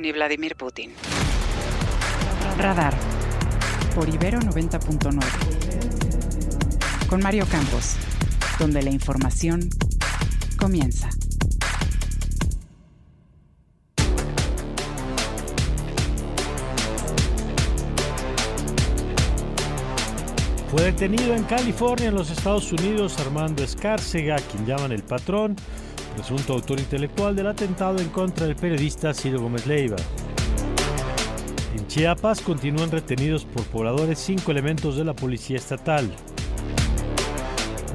ni Vladimir Putin. Radar. Por Ibero 90.9. Con Mario Campos. Donde la información comienza. Fue detenido en California, en los Estados Unidos, Armando Escárcega, quien llaman el patrón, presunto autor intelectual del atentado en contra del periodista Ciro Gómez Leiva. En Chiapas continúan retenidos por pobladores cinco elementos de la Policía Estatal.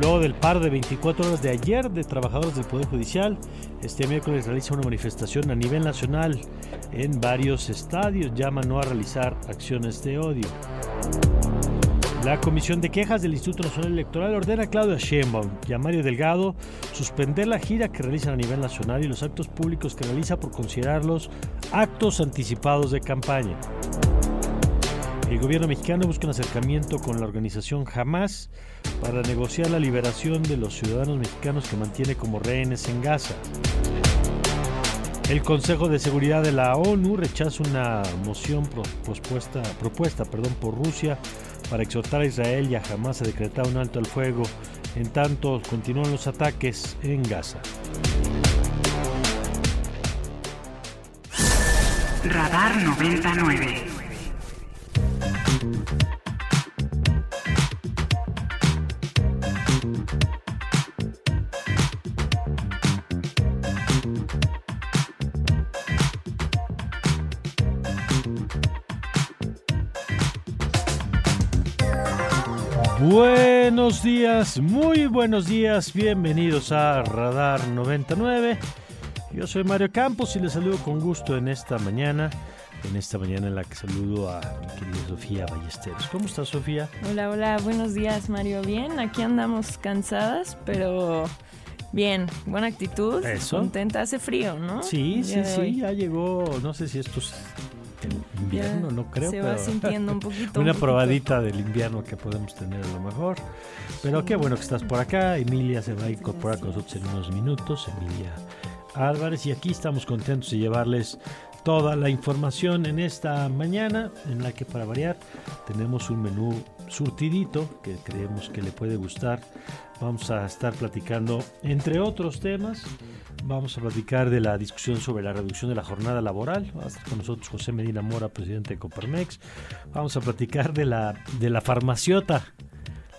Luego del par de 24 horas de ayer de trabajadores del Poder Judicial, este miércoles realiza una manifestación a nivel nacional en varios estadios. Llama no a realizar acciones de odio. La Comisión de Quejas del Instituto Nacional Electoral ordena a Claudia Sheinbaum y a Mario Delgado suspender la gira que realizan a nivel nacional y los actos públicos que realiza por considerarlos actos anticipados de campaña. El gobierno mexicano busca un acercamiento con la organización Hamas para negociar la liberación de los ciudadanos mexicanos que mantiene como rehenes en Gaza. El Consejo de Seguridad de la ONU rechaza una moción propuesta, propuesta perdón, por Rusia para exhortar a Israel y a Hamas a decretar un alto al fuego en tanto continúan los ataques en Gaza. Radar 99. Buenos días, muy buenos días, bienvenidos a Radar 99. Yo soy Mario Campos y les saludo con gusto en esta mañana, en esta mañana en la que saludo a mi querida Sofía Ballesteros. ¿Cómo estás, Sofía? Hola, hola, buenos días, Mario. Bien, aquí andamos cansadas, pero bien, buena actitud. Eso. Contenta, hace frío, ¿no? Sí, sí, sí, ya llegó, no sé si esto es el invierno, Ya no creo, Se pero va sintiendo un poquito. una un poquito. probadita del invierno que podemos tener a lo mejor. Pero qué bueno que estás por acá. Emilia se va a incorporar con nosotros en unos minutos. Emilia Álvarez. Y aquí estamos contentos de llevarles toda la información en esta mañana, en la que para variar tenemos un menú surtidito que creemos que le puede gustar. Vamos a estar platicando, entre otros temas, vamos a platicar de la discusión sobre la reducción de la jornada laboral. Va a estar con nosotros José Medina Mora, presidente de Coparmex. Vamos a platicar de la, de la farmaciota,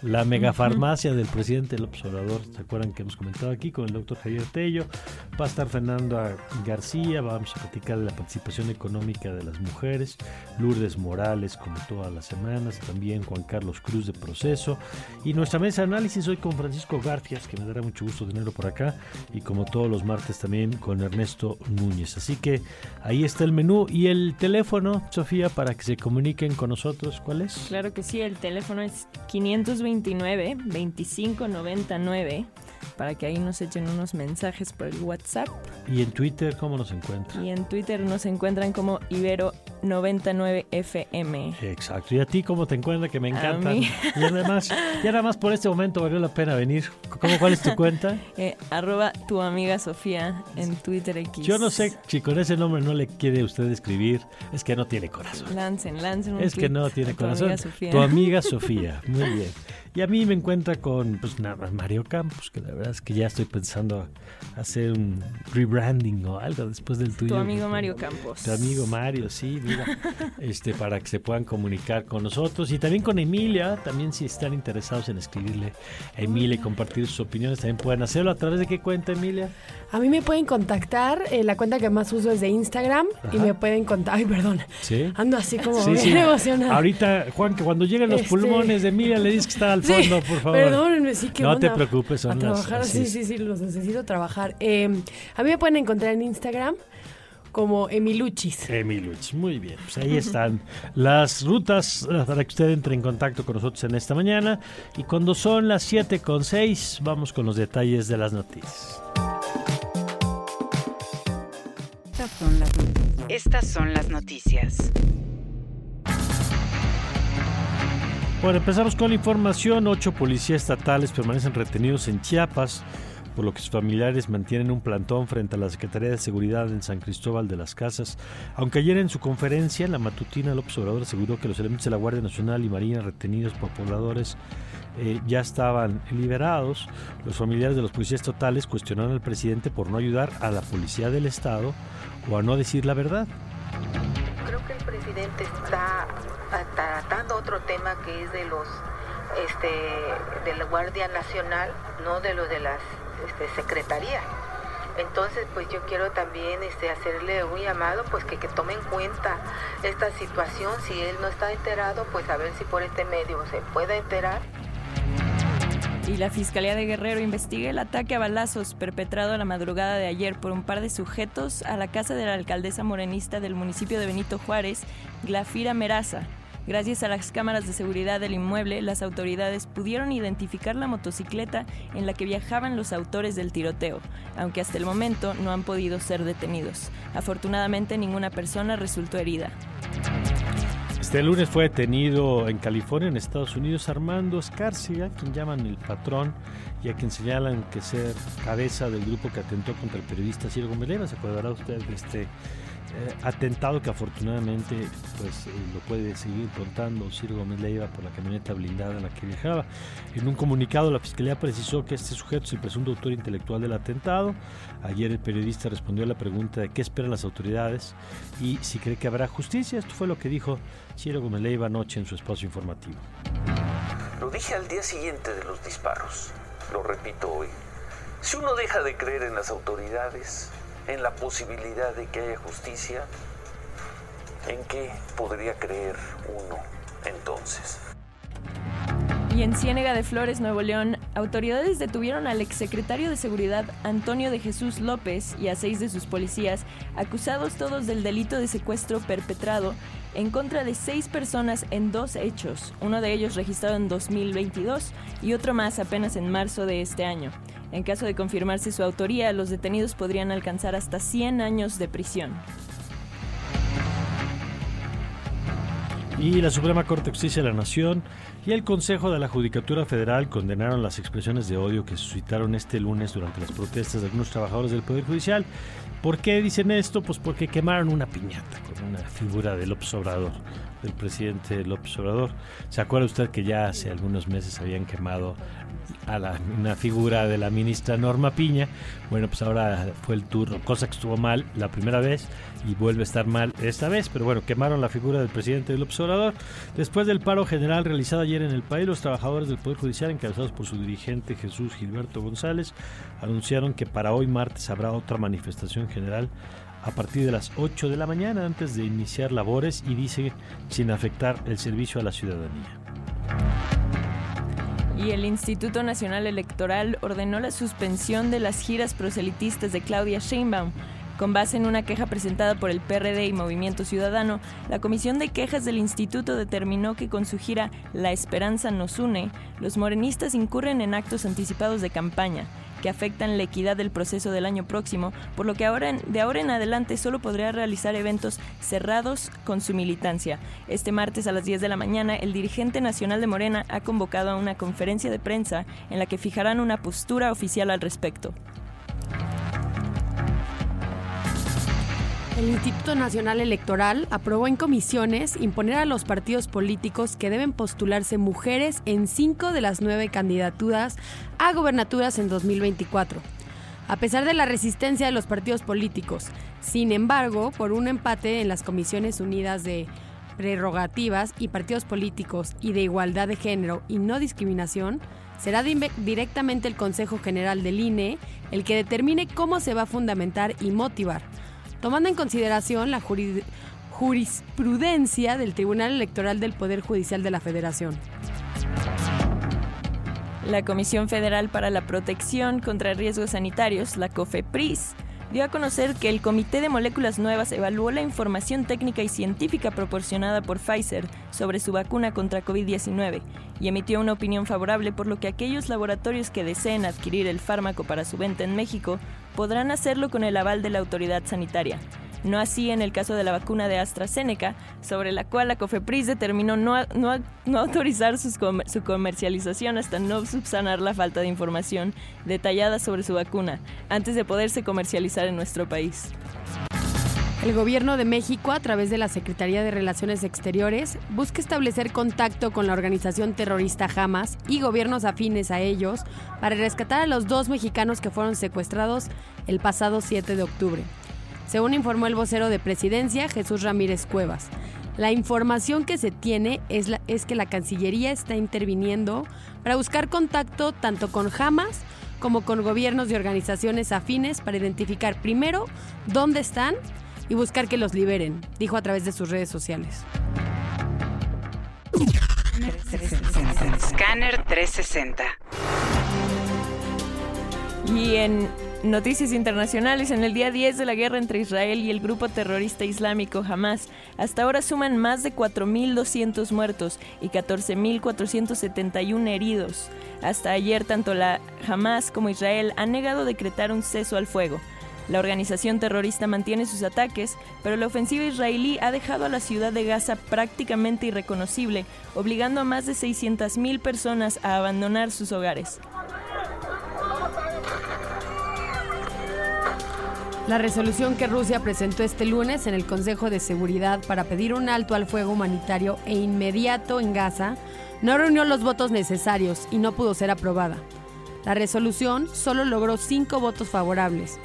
la megafarmacia del presidente López Obrador. ¿Se acuerdan que hemos comentado aquí con el doctor Javier Tello? Va a estar Fernando García, vamos a platicar de la participación económica de las mujeres, Lourdes Morales como todas las semanas, también Juan Carlos Cruz de Proceso y nuestra mesa de análisis hoy con Francisco Garfias, que me dará mucho gusto tenerlo por acá y como todos los martes también con Ernesto Núñez. Así que ahí está el menú y el teléfono, Sofía, para que se comuniquen con nosotros. ¿Cuál es? Claro que sí, el teléfono es 529-2599 para que ahí nos echen unos mensajes por el WhatsApp. Y en Twitter, ¿cómo nos encuentran? Y en Twitter nos encuentran como Ibero99FM. Exacto. ¿Y a ti cómo te encuentras? Que me A encantan. mí. Y además, y nada más por este momento valió la pena venir. ¿Cómo, ¿Cuál es tu cuenta? Eh, arroba tu amiga Sofía en Twitter X. Yo no sé si con ese nombre no le quiere usted escribir. Es que no tiene corazón. Lancen, lancen un Es que no a tiene tu corazón. amiga Sofía. Tu amiga Sofía. Muy bien. Y a mí me encuentra con, pues nada más, Mario Campos, que la verdad es que ya estoy pensando hacer un rebranding o algo después del tuyo. Tu amigo Mario Campos. Tu amigo Mario, sí, mira, este, para que se puedan comunicar con nosotros y también con Emilia, también si están interesados en escribirle a Emilia y compartir sus opiniones, también pueden hacerlo. ¿A través de qué cuenta, Emilia? A mí me pueden contactar, eh, la cuenta que más uso es de Instagram y me pueden contar, ay, perdón, Sí. ando así como Sí, bien sí. emocionada. Ahorita, Juan, que cuando lleguen los Este- pulmones de Emilia le dices que está al fondo, por favor. Perdónenme, sí que No te preocupes, son a las- trabajar, sí, sí, sí, los necesito trabajar. Eh, a mí me pueden encontrar en Instagram como Emiluchis. Emiluchis, muy bien. Pues ahí están las rutas para que usted entre en contacto con nosotros en esta mañana. Y cuando son las 7 con 6, vamos con los detalles de las noticias. Estas son las, Estas son las noticias. Bueno, empezamos con la información. Ocho policías estatales permanecen retenidos en Chiapas por lo que sus familiares mantienen un plantón frente a la Secretaría de Seguridad en San Cristóbal de las Casas. Aunque ayer en su conferencia, en la matutina, López Obrador aseguró que los elementos de la Guardia Nacional y Marina retenidos por pobladores eh, ya estaban liberados, los familiares de los policías estatales cuestionaron al presidente por no ayudar a la policía del Estado o a no decir la verdad. Creo que el presidente está tratando otro tema que es de los este, de la Guardia Nacional, no de los de las este, secretaría. Entonces, pues yo quiero también este, hacerle un llamado, pues que, que tome en cuenta esta situación. Si él no está enterado, pues a ver si por este medio se puede enterar. Y la Fiscalía de Guerrero investiga el ataque a balazos perpetrado la madrugada de ayer por un par de sujetos a la casa de la alcaldesa morenista del municipio de Benito Juárez, Glafira Meraza. Gracias a las cámaras de seguridad del inmueble, las autoridades pudieron identificar la motocicleta en la que viajaban los autores del tiroteo, aunque hasta el momento no han podido ser detenidos. Afortunadamente ninguna persona resultó herida. Este lunes fue detenido en California, en Estados Unidos, Armando Escárcega, quien llaman el patrón y a quien señalan que ser cabeza del grupo que atentó contra el periodista Ciro Gómez Se acordará usted de este eh, atentado que afortunadamente pues eh, lo puede seguir contando Ciro Gómez Leiva por la camioneta blindada en la que viajaba. En un comunicado la Fiscalía precisó que este sujeto es el presunto autor intelectual del atentado. Ayer el periodista respondió a la pregunta de qué esperan las autoridades y si cree que habrá justicia. Esto fue lo que dijo Ciro Gómez Leiva anoche en su espacio informativo. Lo dije al día siguiente de los disparos. Lo repito hoy. Si uno deja de creer en las autoridades, en la posibilidad de que haya justicia, ¿en qué podría creer uno entonces? Y en Ciénega de Flores, Nuevo León, autoridades detuvieron al exsecretario de Seguridad Antonio de Jesús López y a seis de sus policías, acusados todos del delito de secuestro perpetrado en contra de seis personas en dos hechos, uno de ellos registrado en 2022 y otro más apenas en marzo de este año. En caso de confirmarse su autoría, los detenidos podrían alcanzar hasta 100 años de prisión. Y la Suprema Corte de Justicia de la Nación y el Consejo de la Judicatura Federal condenaron las expresiones de odio que suscitaron este lunes durante las protestas de algunos trabajadores del Poder Judicial. ¿Por qué dicen esto? Pues porque quemaron una piñata con una figura de López Obrador, del presidente López Obrador. ¿Se acuerda usted que ya hace algunos meses habían quemado a la, una figura de la ministra Norma Piña. Bueno, pues ahora fue el turno, cosa que estuvo mal la primera vez y vuelve a estar mal esta vez, pero bueno, quemaron la figura del presidente del observador. Después del paro general realizado ayer en el país, los trabajadores del Poder Judicial, encabezados por su dirigente Jesús Gilberto González, anunciaron que para hoy martes habrá otra manifestación general a partir de las 8 de la mañana antes de iniciar labores y dice sin afectar el servicio a la ciudadanía. Y el Instituto Nacional Electoral ordenó la suspensión de las giras proselitistas de Claudia Sheinbaum. Con base en una queja presentada por el PRD y Movimiento Ciudadano, la Comisión de Quejas del Instituto determinó que con su gira La Esperanza nos une, los morenistas incurren en actos anticipados de campaña que afectan la equidad del proceso del año próximo, por lo que ahora de ahora en adelante solo podrá realizar eventos cerrados con su militancia. Este martes a las 10 de la mañana, el dirigente nacional de Morena ha convocado a una conferencia de prensa en la que fijarán una postura oficial al respecto. El Instituto Nacional Electoral aprobó en comisiones imponer a los partidos políticos que deben postularse mujeres en cinco de las nueve candidaturas a gobernaturas en 2024. A pesar de la resistencia de los partidos políticos, sin embargo, por un empate en las Comisiones Unidas de Prerrogativas y Partidos Políticos y de Igualdad de Género y No Discriminación, será directamente el Consejo General del INE el que determine cómo se va a fundamentar y motivar tomando en consideración la jurisprudencia del Tribunal Electoral del Poder Judicial de la Federación. La Comisión Federal para la Protección contra Riesgos Sanitarios, la COFEPRIS, dio a conocer que el Comité de Moléculas Nuevas evaluó la información técnica y científica proporcionada por Pfizer sobre su vacuna contra COVID-19 y emitió una opinión favorable por lo que aquellos laboratorios que deseen adquirir el fármaco para su venta en México podrán hacerlo con el aval de la autoridad sanitaria. No así en el caso de la vacuna de AstraZeneca, sobre la cual la COFEPRIS determinó no, no, autorizar su comercialización hasta no subsanar la falta de información detallada sobre su vacuna, antes de poderse comercializar en nuestro país. El gobierno de México, a través de la Secretaría de Relaciones Exteriores, busca establecer contacto con la organización terrorista Hamas y gobiernos afines a ellos para rescatar a los dos mexicanos que fueron secuestrados el pasado 7 de octubre según informó el vocero de presidencia Jesús Ramírez Cuevas. La información que se tiene es, es que la Cancillería está interviniendo para buscar contacto tanto con Hamas como con gobiernos y organizaciones afines para identificar primero dónde están y buscar que los liberen, dijo a través de sus redes sociales. Scanner 360. Y en Noticias internacionales en el día 10 de la guerra entre Israel y el grupo terrorista islámico Hamas. Hasta ahora suman más de 4.200 muertos y 14.471 heridos. Hasta ayer tanto la Hamas como Israel han negado decretar un ceso al fuego. La organización terrorista mantiene sus ataques, pero la ofensiva israelí ha dejado a la ciudad de Gaza prácticamente irreconocible, obligando a más de 600.000 personas a abandonar sus hogares. La resolución que Rusia presentó este lunes en el Consejo de Seguridad para pedir un alto al fuego humanitario e inmediato en Gaza no reunió los votos necesarios y no pudo ser aprobada. La resolución solo logró cinco votos favorables,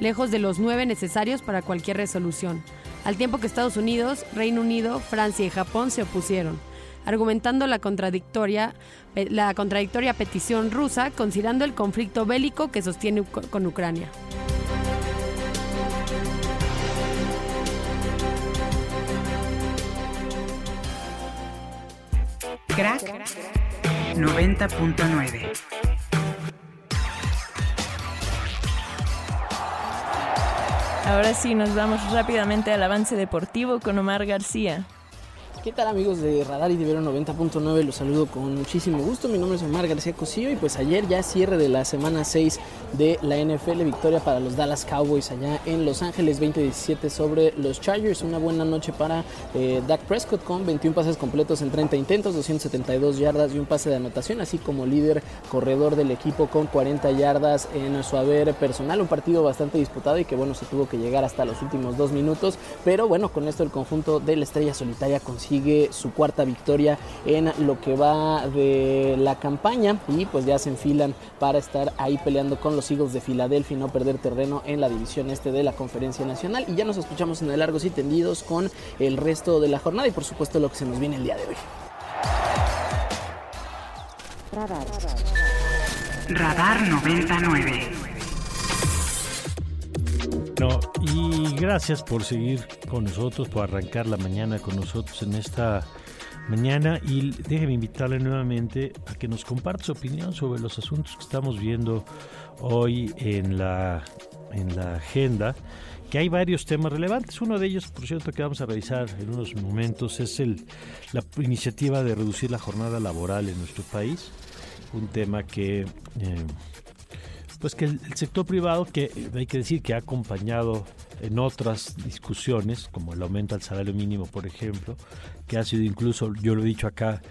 lejos de los nueve necesarios para cualquier resolución, al tiempo que Estados Unidos, Reino Unido, Francia y Japón se opusieron, argumentando la contradictoria, la contradictoria petición rusa considerando el conflicto bélico que sostiene con Ucrania. Crack 90.9. Ahora sí, nos vamos rápidamente al avance deportivo con Omar García. ¿Qué tal amigos de Radar y de 90.9? Los saludo con muchísimo gusto. Mi nombre es Omar García Cosío y pues ayer ya cierre de la semana 6 de la NFL, victoria para los Dallas Cowboys allá en Los Ángeles 2017 sobre los Chargers. Una buena noche para eh, Dak Prescott con 21 pases completos en 30 intentos, 272 yardas y un pase de anotación, así como líder corredor del equipo con 40 yardas en su haber personal. Un partido bastante disputado y que bueno, se tuvo que llegar hasta los últimos dos minutos, pero bueno, con esto el conjunto de la estrella solitaria consigue sigue su cuarta victoria en lo que va de la campaña y pues ya se enfilan para estar ahí peleando con los Eagles de Filadelfia y no perder terreno en la división este de la Conferencia Nacional y ya nos escuchamos en el largos y tendidos con el resto de la jornada y por supuesto lo que se nos viene el día de hoy. Radar 99. No, y gracias por seguir con nosotros, por arrancar la mañana con nosotros en esta mañana y déjeme invitarle nuevamente a que nos comparta su opinión sobre los asuntos que estamos viendo hoy en la, en la agenda que hay varios temas relevantes. Uno de ellos, por cierto, que vamos a revisar en unos momentos es el, la iniciativa de reducir la jornada laboral en nuestro país. Un tema que eh, pues que el, sector privado, que hay que decir que ha acompañado en otras discusiones, como el aumento al salario mínimo, por ejemplo, que ha sido incluso, yo lo he dicho acá,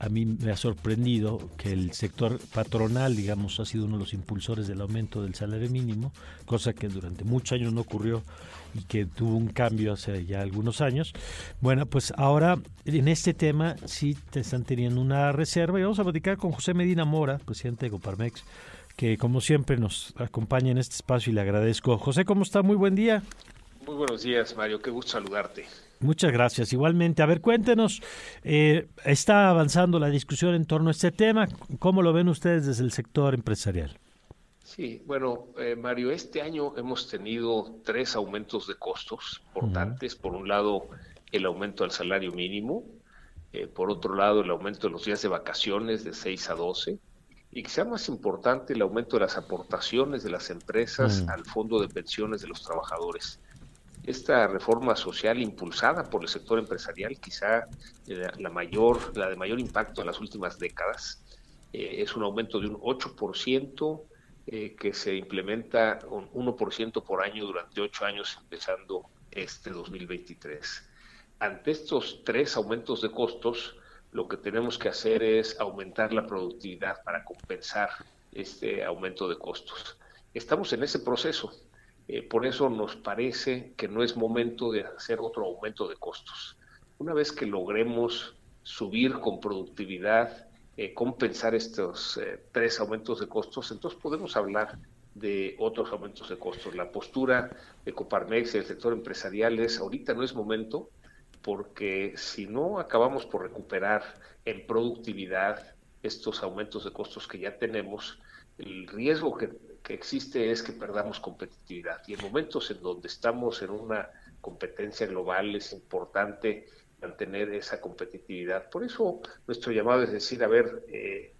a mí me ha sorprendido que el sector patronal, digamos, ha sido uno de los impulsores del aumento del salario mínimo, cosa que durante muchos años no ocurrió y que tuvo un cambio hace ya algunos años. Bueno, pues ahora en este tema sí te están teniendo una reserva y vamos a platicar con José Medina Mora, presidente de Coparmex, que como siempre nos acompaña en este espacio y le agradezco. José, ¿cómo está? Muy buen día. Muy buenos días, Mario. Qué gusto saludarte. Muchas gracias. Igualmente, a ver, cuéntenos, eh, está avanzando la discusión en torno a este tema. ¿Cómo lo ven ustedes desde el sector empresarial? Sí, bueno, eh, Mario, este año hemos tenido tres aumentos de costos importantes. Por un lado, el aumento del salario mínimo. Eh, por otro lado, el aumento de los días de vacaciones de 6 a 12 y quizá más importante el aumento de las aportaciones de las empresas Mm. al fondo de pensiones de los trabajadores. Esta reforma social impulsada por el sector empresarial, quizá eh, la mayor, la de mayor impacto en las últimas décadas, eh, es un aumento de un 8% eh, que se implementa un 1% por año durante ocho años, empezando este 2023. Ante estos tres aumentos de costos, lo que tenemos que hacer es aumentar la productividad para compensar este aumento de costos. Estamos en ese proceso. Eh, por eso nos parece que no es momento de hacer otro aumento de costos. Una vez que logremos subir con productividad, eh, compensar estos eh, tres aumentos de costos, entonces podemos hablar de otros aumentos de costos. La postura de Coparmex y del sector empresarial es ahorita no es momento, porque si no acabamos por recuperar en productividad estos aumentos de costos que ya tenemos, el riesgo que, que, existe es que perdamos competitividad. Y en momentos en donde estamos en una competencia global es importante mantener esa competitividad. Por eso nuestro llamado es decir, a ver, eh,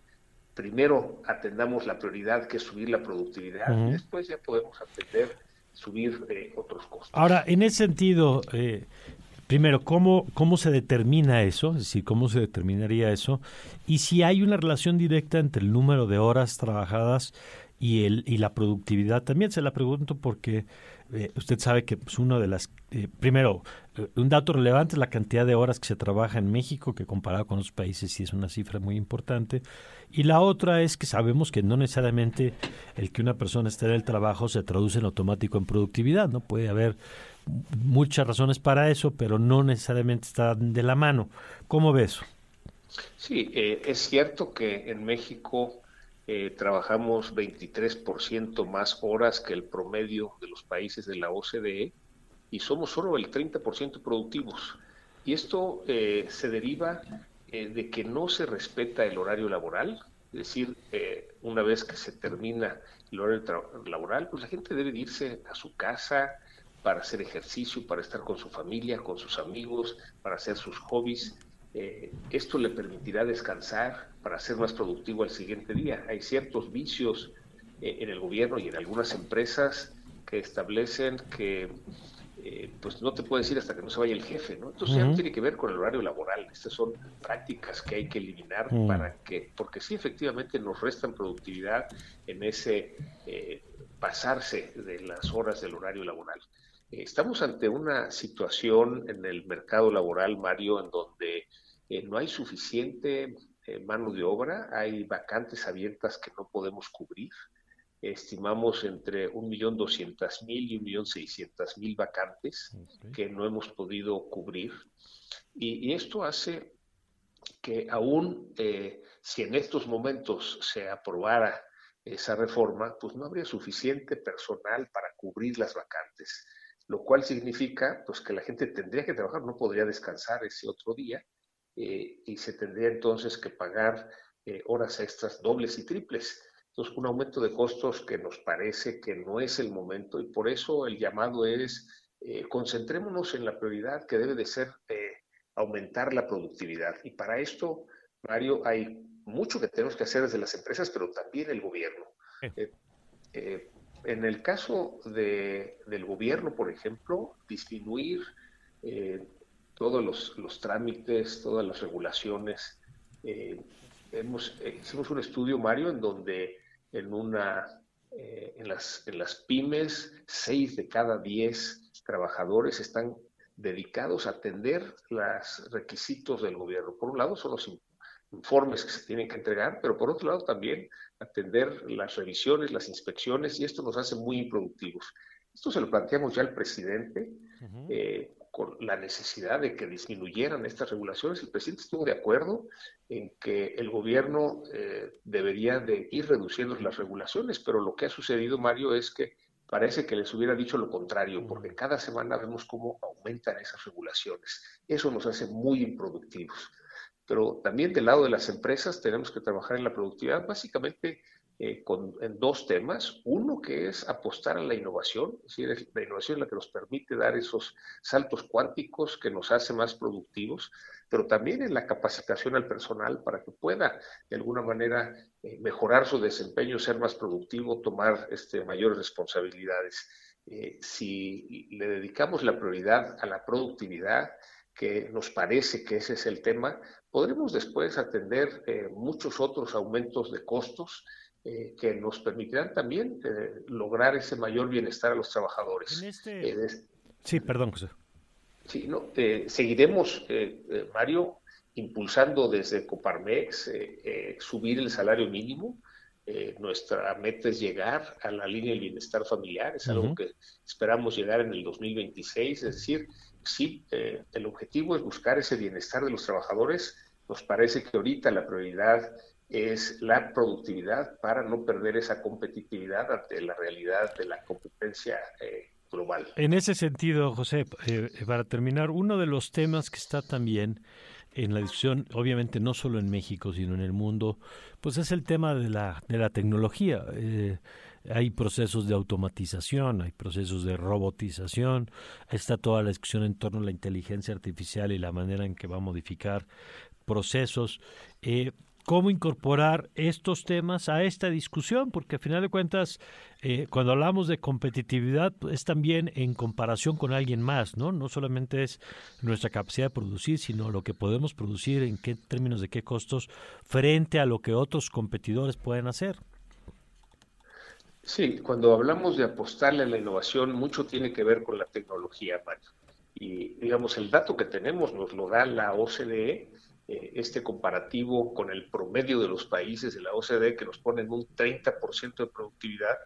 primero atendamos la prioridad que es subir la productividad uh -huh. y después ya podemos atender subir eh, otros costos. Ahora, en ese sentido, eh, Primero, ¿cómo, ¿cómo se determina eso? Es decir, ¿cómo se determinaría eso? Y si hay una relación directa entre el número de horas trabajadas y, el, y la productividad. También se la pregunto porque eh, usted sabe que pues, uno de las... Eh, primero, eh, un dato relevante es la cantidad de horas que se trabaja en México, que comparado con otros países sí es una cifra muy importante. Y la otra es que sabemos que no necesariamente el que una persona esté en el trabajo se traduce en automático en productividad, ¿no? Puede haber muchas razones para eso, pero no necesariamente están de la mano. ¿Cómo ves? Sí, eh, es cierto que en México eh, trabajamos 23% más horas que el promedio de los países de la OCDE y somos solo el 30% productivos. Y esto eh, se deriva de que no se respeta el horario laboral, es decir, una vez que se termina el horario laboral, pues la gente debe irse a su casa, para hacer ejercicio, para estar con su familia, con sus amigos, para hacer sus hobbies. Eh, esto le permitirá descansar para ser más productivo al siguiente día. Hay ciertos vicios eh, en el gobierno y en algunas empresas que establecen que eh, pues no te puedes ir hasta que no se vaya el jefe, ¿no? Entonces uh -huh. ya no tiene que ver con el horario laboral. Estas son prácticas que hay que eliminar uh -huh. para que, porque sí efectivamente nos restan productividad en ese pasarse de las horas del horario laboral. Estamos ante una situación en el mercado laboral, Mario, en donde eh, no hay suficiente eh, mano de obra, hay vacantes abiertas que no podemos cubrir. Estimamos entre 1.200.000 y 1.600.000 vacantes okay. que no hemos podido cubrir. Y, y esto hace que aún eh, si en estos momentos se aprobara esa reforma, pues no habría suficiente personal para cubrir las vacantes lo cual significa pues que la gente tendría que trabajar, no podría descansar ese otro día eh, y se tendría entonces que pagar eh, horas extras dobles y triples. Entonces, un aumento de costos que nos parece que no es el momento y por eso el llamado es eh, concentrémonos en la prioridad que debe de ser aumentar la productividad. Y para esto, Mario, hay mucho que tenemos que hacer desde las empresas, pero también el gobierno. En el caso de, del gobierno, por ejemplo, disminuir eh, todos los, trámites, todas las regulaciones. Eh, hemos, eh, hicimos un estudio, Mario, en donde en, una, en, las, en las pymes, seis de cada diez trabajadores están dedicados a atender los requisitos del gobierno. Por un lado, son los informes que se tienen que entregar, pero por otro lado también atender las revisiones, las inspecciones, y esto nos hace muy improductivos. Esto se lo planteamos ya al presidente, uh -huh. eh, con la necesidad de que disminuyeran estas regulaciones. El presidente estuvo de acuerdo en que el gobierno eh, debería de ir reduciendo las regulaciones, pero lo que ha sucedido, Mario, es que parece que les hubiera dicho lo contrario, porque cada semana vemos cómo aumentan esas regulaciones. Eso nos hace muy improductivos pero también del lado de las empresas tenemos que trabajar en la productividad, básicamente eh, con, en dos temas. Uno que es apostar a la innovación, es decir, la innovación es la que nos permite dar esos saltos cuánticos que nos hace más productivos, pero también en la capacitación al personal para que pueda de alguna manera eh, mejorar su desempeño, ser más productivo, tomar este, mayores responsabilidades. Eh, si le dedicamos la prioridad a la productividad, que nos parece que ese es el tema, podremos después atender muchos otros aumentos de costos eh, que nos permitirán también eh, lograr ese mayor bienestar a los trabajadores. Este eh, sí, perdón, José. Sí, no, seguiremos, Mario, impulsando desde Coparmex subir el salario mínimo. nuestra meta es llegar a la línea del bienestar familiar, es algo que esperamos llegar en el 2026, es decir, sí, el objetivo es buscar ese bienestar de los trabajadores. Nos parece que ahorita la prioridad es la productividad para no perder esa competitividad ante la realidad de la competencia eh, global. En ese sentido, José, eh, para terminar, uno de los temas que está también en la discusión, obviamente no solo en México, sino en el mundo, pues es el tema de la, de la tecnología. Eh, hay procesos de automatización, hay procesos de robotización, está toda la discusión en torno a la inteligencia artificial y la manera en que va a modificar procesos. Eh, cómo incorporar estos temas a esta discusión, porque al final de cuentas, eh, cuando hablamos de competitividad, es también en comparación con alguien más, ¿no? No solamente es nuestra capacidad de producir, sino lo que podemos producir, en qué términos de qué costos, frente a lo que otros competidores pueden hacer. Sí, cuando hablamos de apostarle a la innovación, mucho tiene que ver con la tecnología, Mario. Y digamos, el dato que tenemos nos lo da la OCDE, eh, este comparativo con el promedio de los países de la OCDE que nos ponen un 30% de productividad,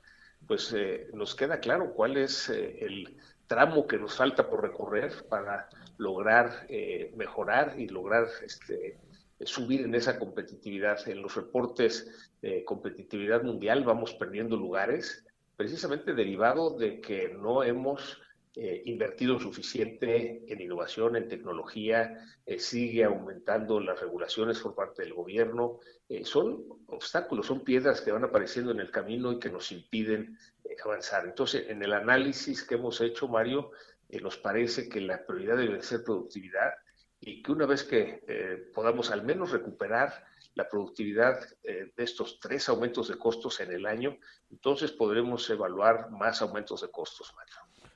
pues eh, nos queda claro cuál es eh, el tramo que nos falta por recorrer para lograr mejorar y lograr este, subir en esa competitividad. En los reportes de competitividad mundial vamos perdiendo lugares, precisamente derivado de que no hemos eh, invertido suficiente en innovación, en tecnología, eh, sigue aumentando las regulaciones por parte del gobierno. Eh, son obstáculos, son piedras que van apareciendo en el camino y que nos impiden avanzar. Entonces, en el análisis que hemos hecho, Mario, nos parece que la prioridad debe ser productividad y que una vez que podamos al menos recuperar la productividad de estos tres aumentos de costos en el año, entonces podremos evaluar más aumentos de costos, Mario.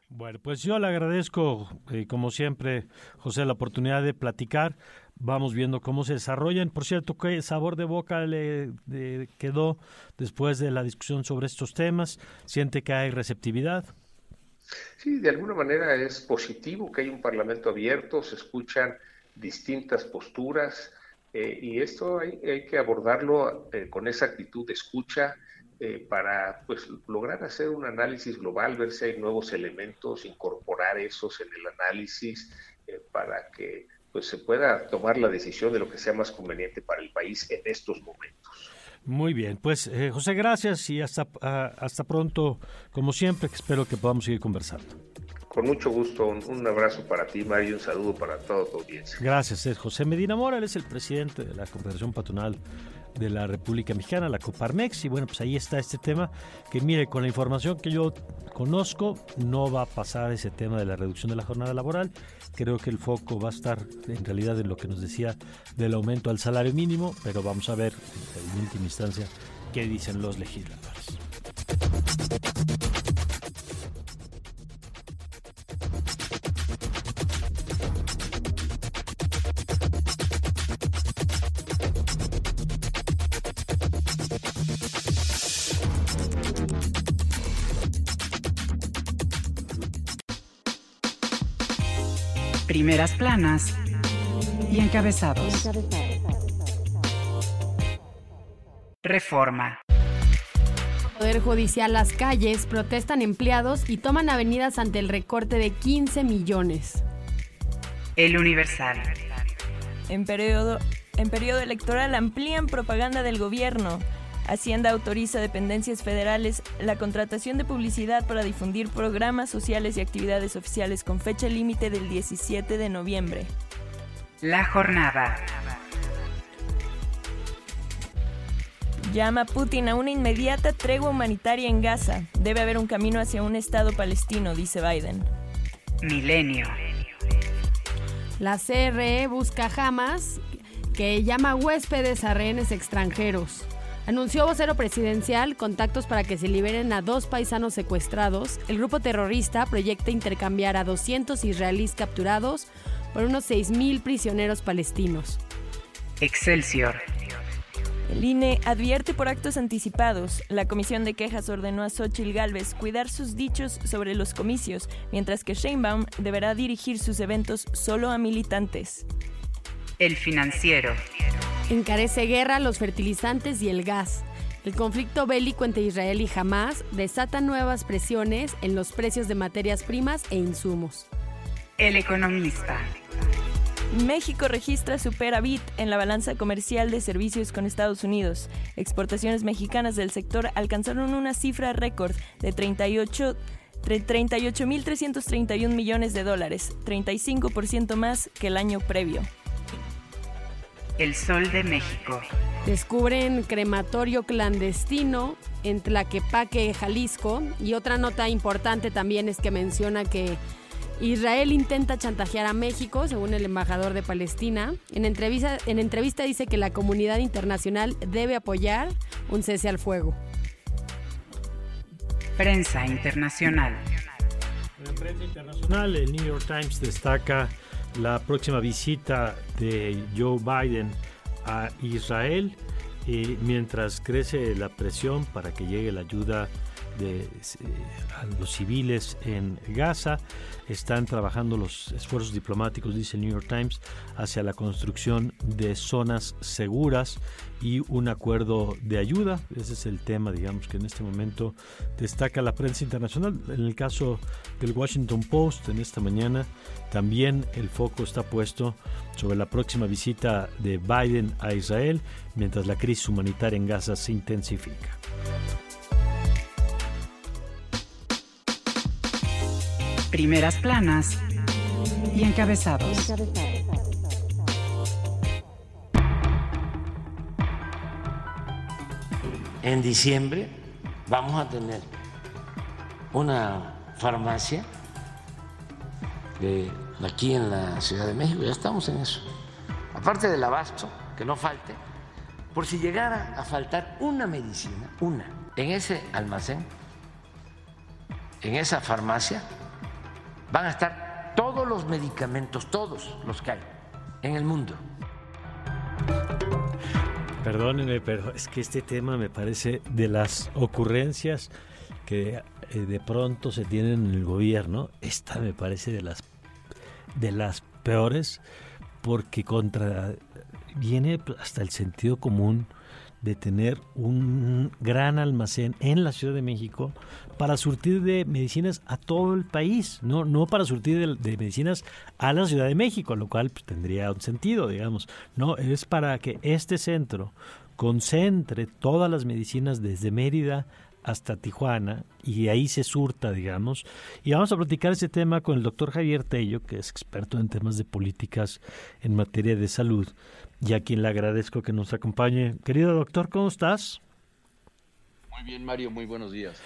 Bueno, pues yo le agradezco, eh, como siempre, José, la oportunidad de platicar. Vamos viendo cómo se desarrollan. Por cierto, ¿qué sabor de boca le quedó después de la discusión sobre estos temas? ¿Siente que hay receptividad? Sí, de alguna manera es positivo que hay un parlamento abierto, se escuchan distintas posturas eh, y esto hay, que abordarlo eh, con esa actitud de escucha, eh, para pues lograr hacer un análisis global, ver si hay nuevos elementos, incorporar esos en el análisis para que pues se pueda tomar la decisión de lo que sea más conveniente para el país en estos momentos. Muy bien, pues José, gracias y hasta, ah, hasta pronto, como siempre, espero que podamos seguir conversando. Con mucho gusto, un, abrazo para ti, Mario, y un saludo para todo tu audiencia. Gracias, es José Medina Mora, él es el presidente de la Confederación Patronal de la República Mexicana, la Coparmex, y bueno, pues ahí está este tema, que mire, con la información que yo conozco, no va a pasar ese tema de la reducción de la jornada laboral, creo que el foco va a estar en realidad en lo que nos decía del aumento al salario mínimo, pero vamos a ver en última instancia qué dicen los legisladores. Primeras planas y encabezados. Reforma. Poder Judicial Las Calles protestan empleados y toman avenidas ante el recorte de 15 millones. El Universal. En periodo, en periodo electoral amplían propaganda del gobierno. Hacienda autoriza dependencias federales la contratación de publicidad para difundir programas sociales y actividades oficiales con fecha límite del 17 de noviembre. La jornada. llama Putin a una inmediata tregua humanitaria en Gaza. Debe haber un camino hacia un Estado palestino, dice Biden. Milenio. La CRE busca Hamas, que llama huéspedes a rehenes extranjeros. Anunció vocero presidencial contactos para que se liberen a dos paisanos secuestrados. El grupo terrorista proyecta intercambiar a 200 israelíes capturados por unos 6.000 prisioneros palestinos. Excelsior. El INE advierte por actos anticipados. La Comisión de Quejas ordenó a Xochitl Gálvez cuidar sus dichos sobre los comicios, mientras que Sheinbaum deberá dirigir sus eventos solo a militantes. El financiero. Encarece guerra, los fertilizantes y el gas. El conflicto bélico entre Israel y Hamas desata nuevas presiones en los precios de materias primas e insumos. El economista. México registra superávit en la balanza comercial de servicios con Estados Unidos. Exportaciones mexicanas del sector alcanzaron una cifra récord de 38 38.331 millones de dólares, 35% más que el año previo. El Sol de México. Descubren crematorio clandestino en Tlaquepaque, Jalisco. Y otra nota importante también es que menciona que Israel intenta chantajear a México, según el embajador de Palestina. En entrevista, en entrevista dice que la comunidad internacional debe apoyar un cese al fuego. Prensa internacional. En prensa internacional, el New York Times destaca la próxima visita de Joe Biden a Israel y mientras crece la presión para que llegue la ayuda de eh, los civiles en Gaza. Están trabajando los esfuerzos diplomáticos, dice el New York Times, hacia la construcción de zonas seguras y un acuerdo de ayuda. Ese es el tema, digamos, que en este momento destaca la prensa internacional. En el caso del Washington Post, en esta mañana, también el foco está puesto sobre la próxima visita de Biden a Israel, mientras la crisis humanitaria en Gaza se intensifica. Primeras planas y encabezados. En diciembre vamos a tener una farmacia de aquí en la Ciudad de México, ya estamos en eso. Aparte del abasto, que no falte, por si llegara a faltar una medicina, una, en ese almacén, en esa farmacia, van a estar todos los medicamentos, todos los que hay en el mundo. Perdónenme, pero es que este tema me parece de las ocurrencias que eh, de pronto se tienen en el gobierno. Esta me parece de las de las peores porque contra viene hasta el sentido común de tener un gran almacén en la Ciudad de México para surtir de medicinas a todo el país, no, no para surtir de, medicinas a la Ciudad de México, lo cual pues, tendría un sentido, digamos. No, es para que este centro concentre todas las medicinas desde Mérida hasta Tijuana y ahí se surta, digamos. Y vamos a platicar ese tema con el doctor Javier Tello, que es experto en temas de políticas en materia de salud, y a quien le agradezco que nos acompañe. Querido doctor, ¿cómo estás? Muy bien, Mario, muy buenos días.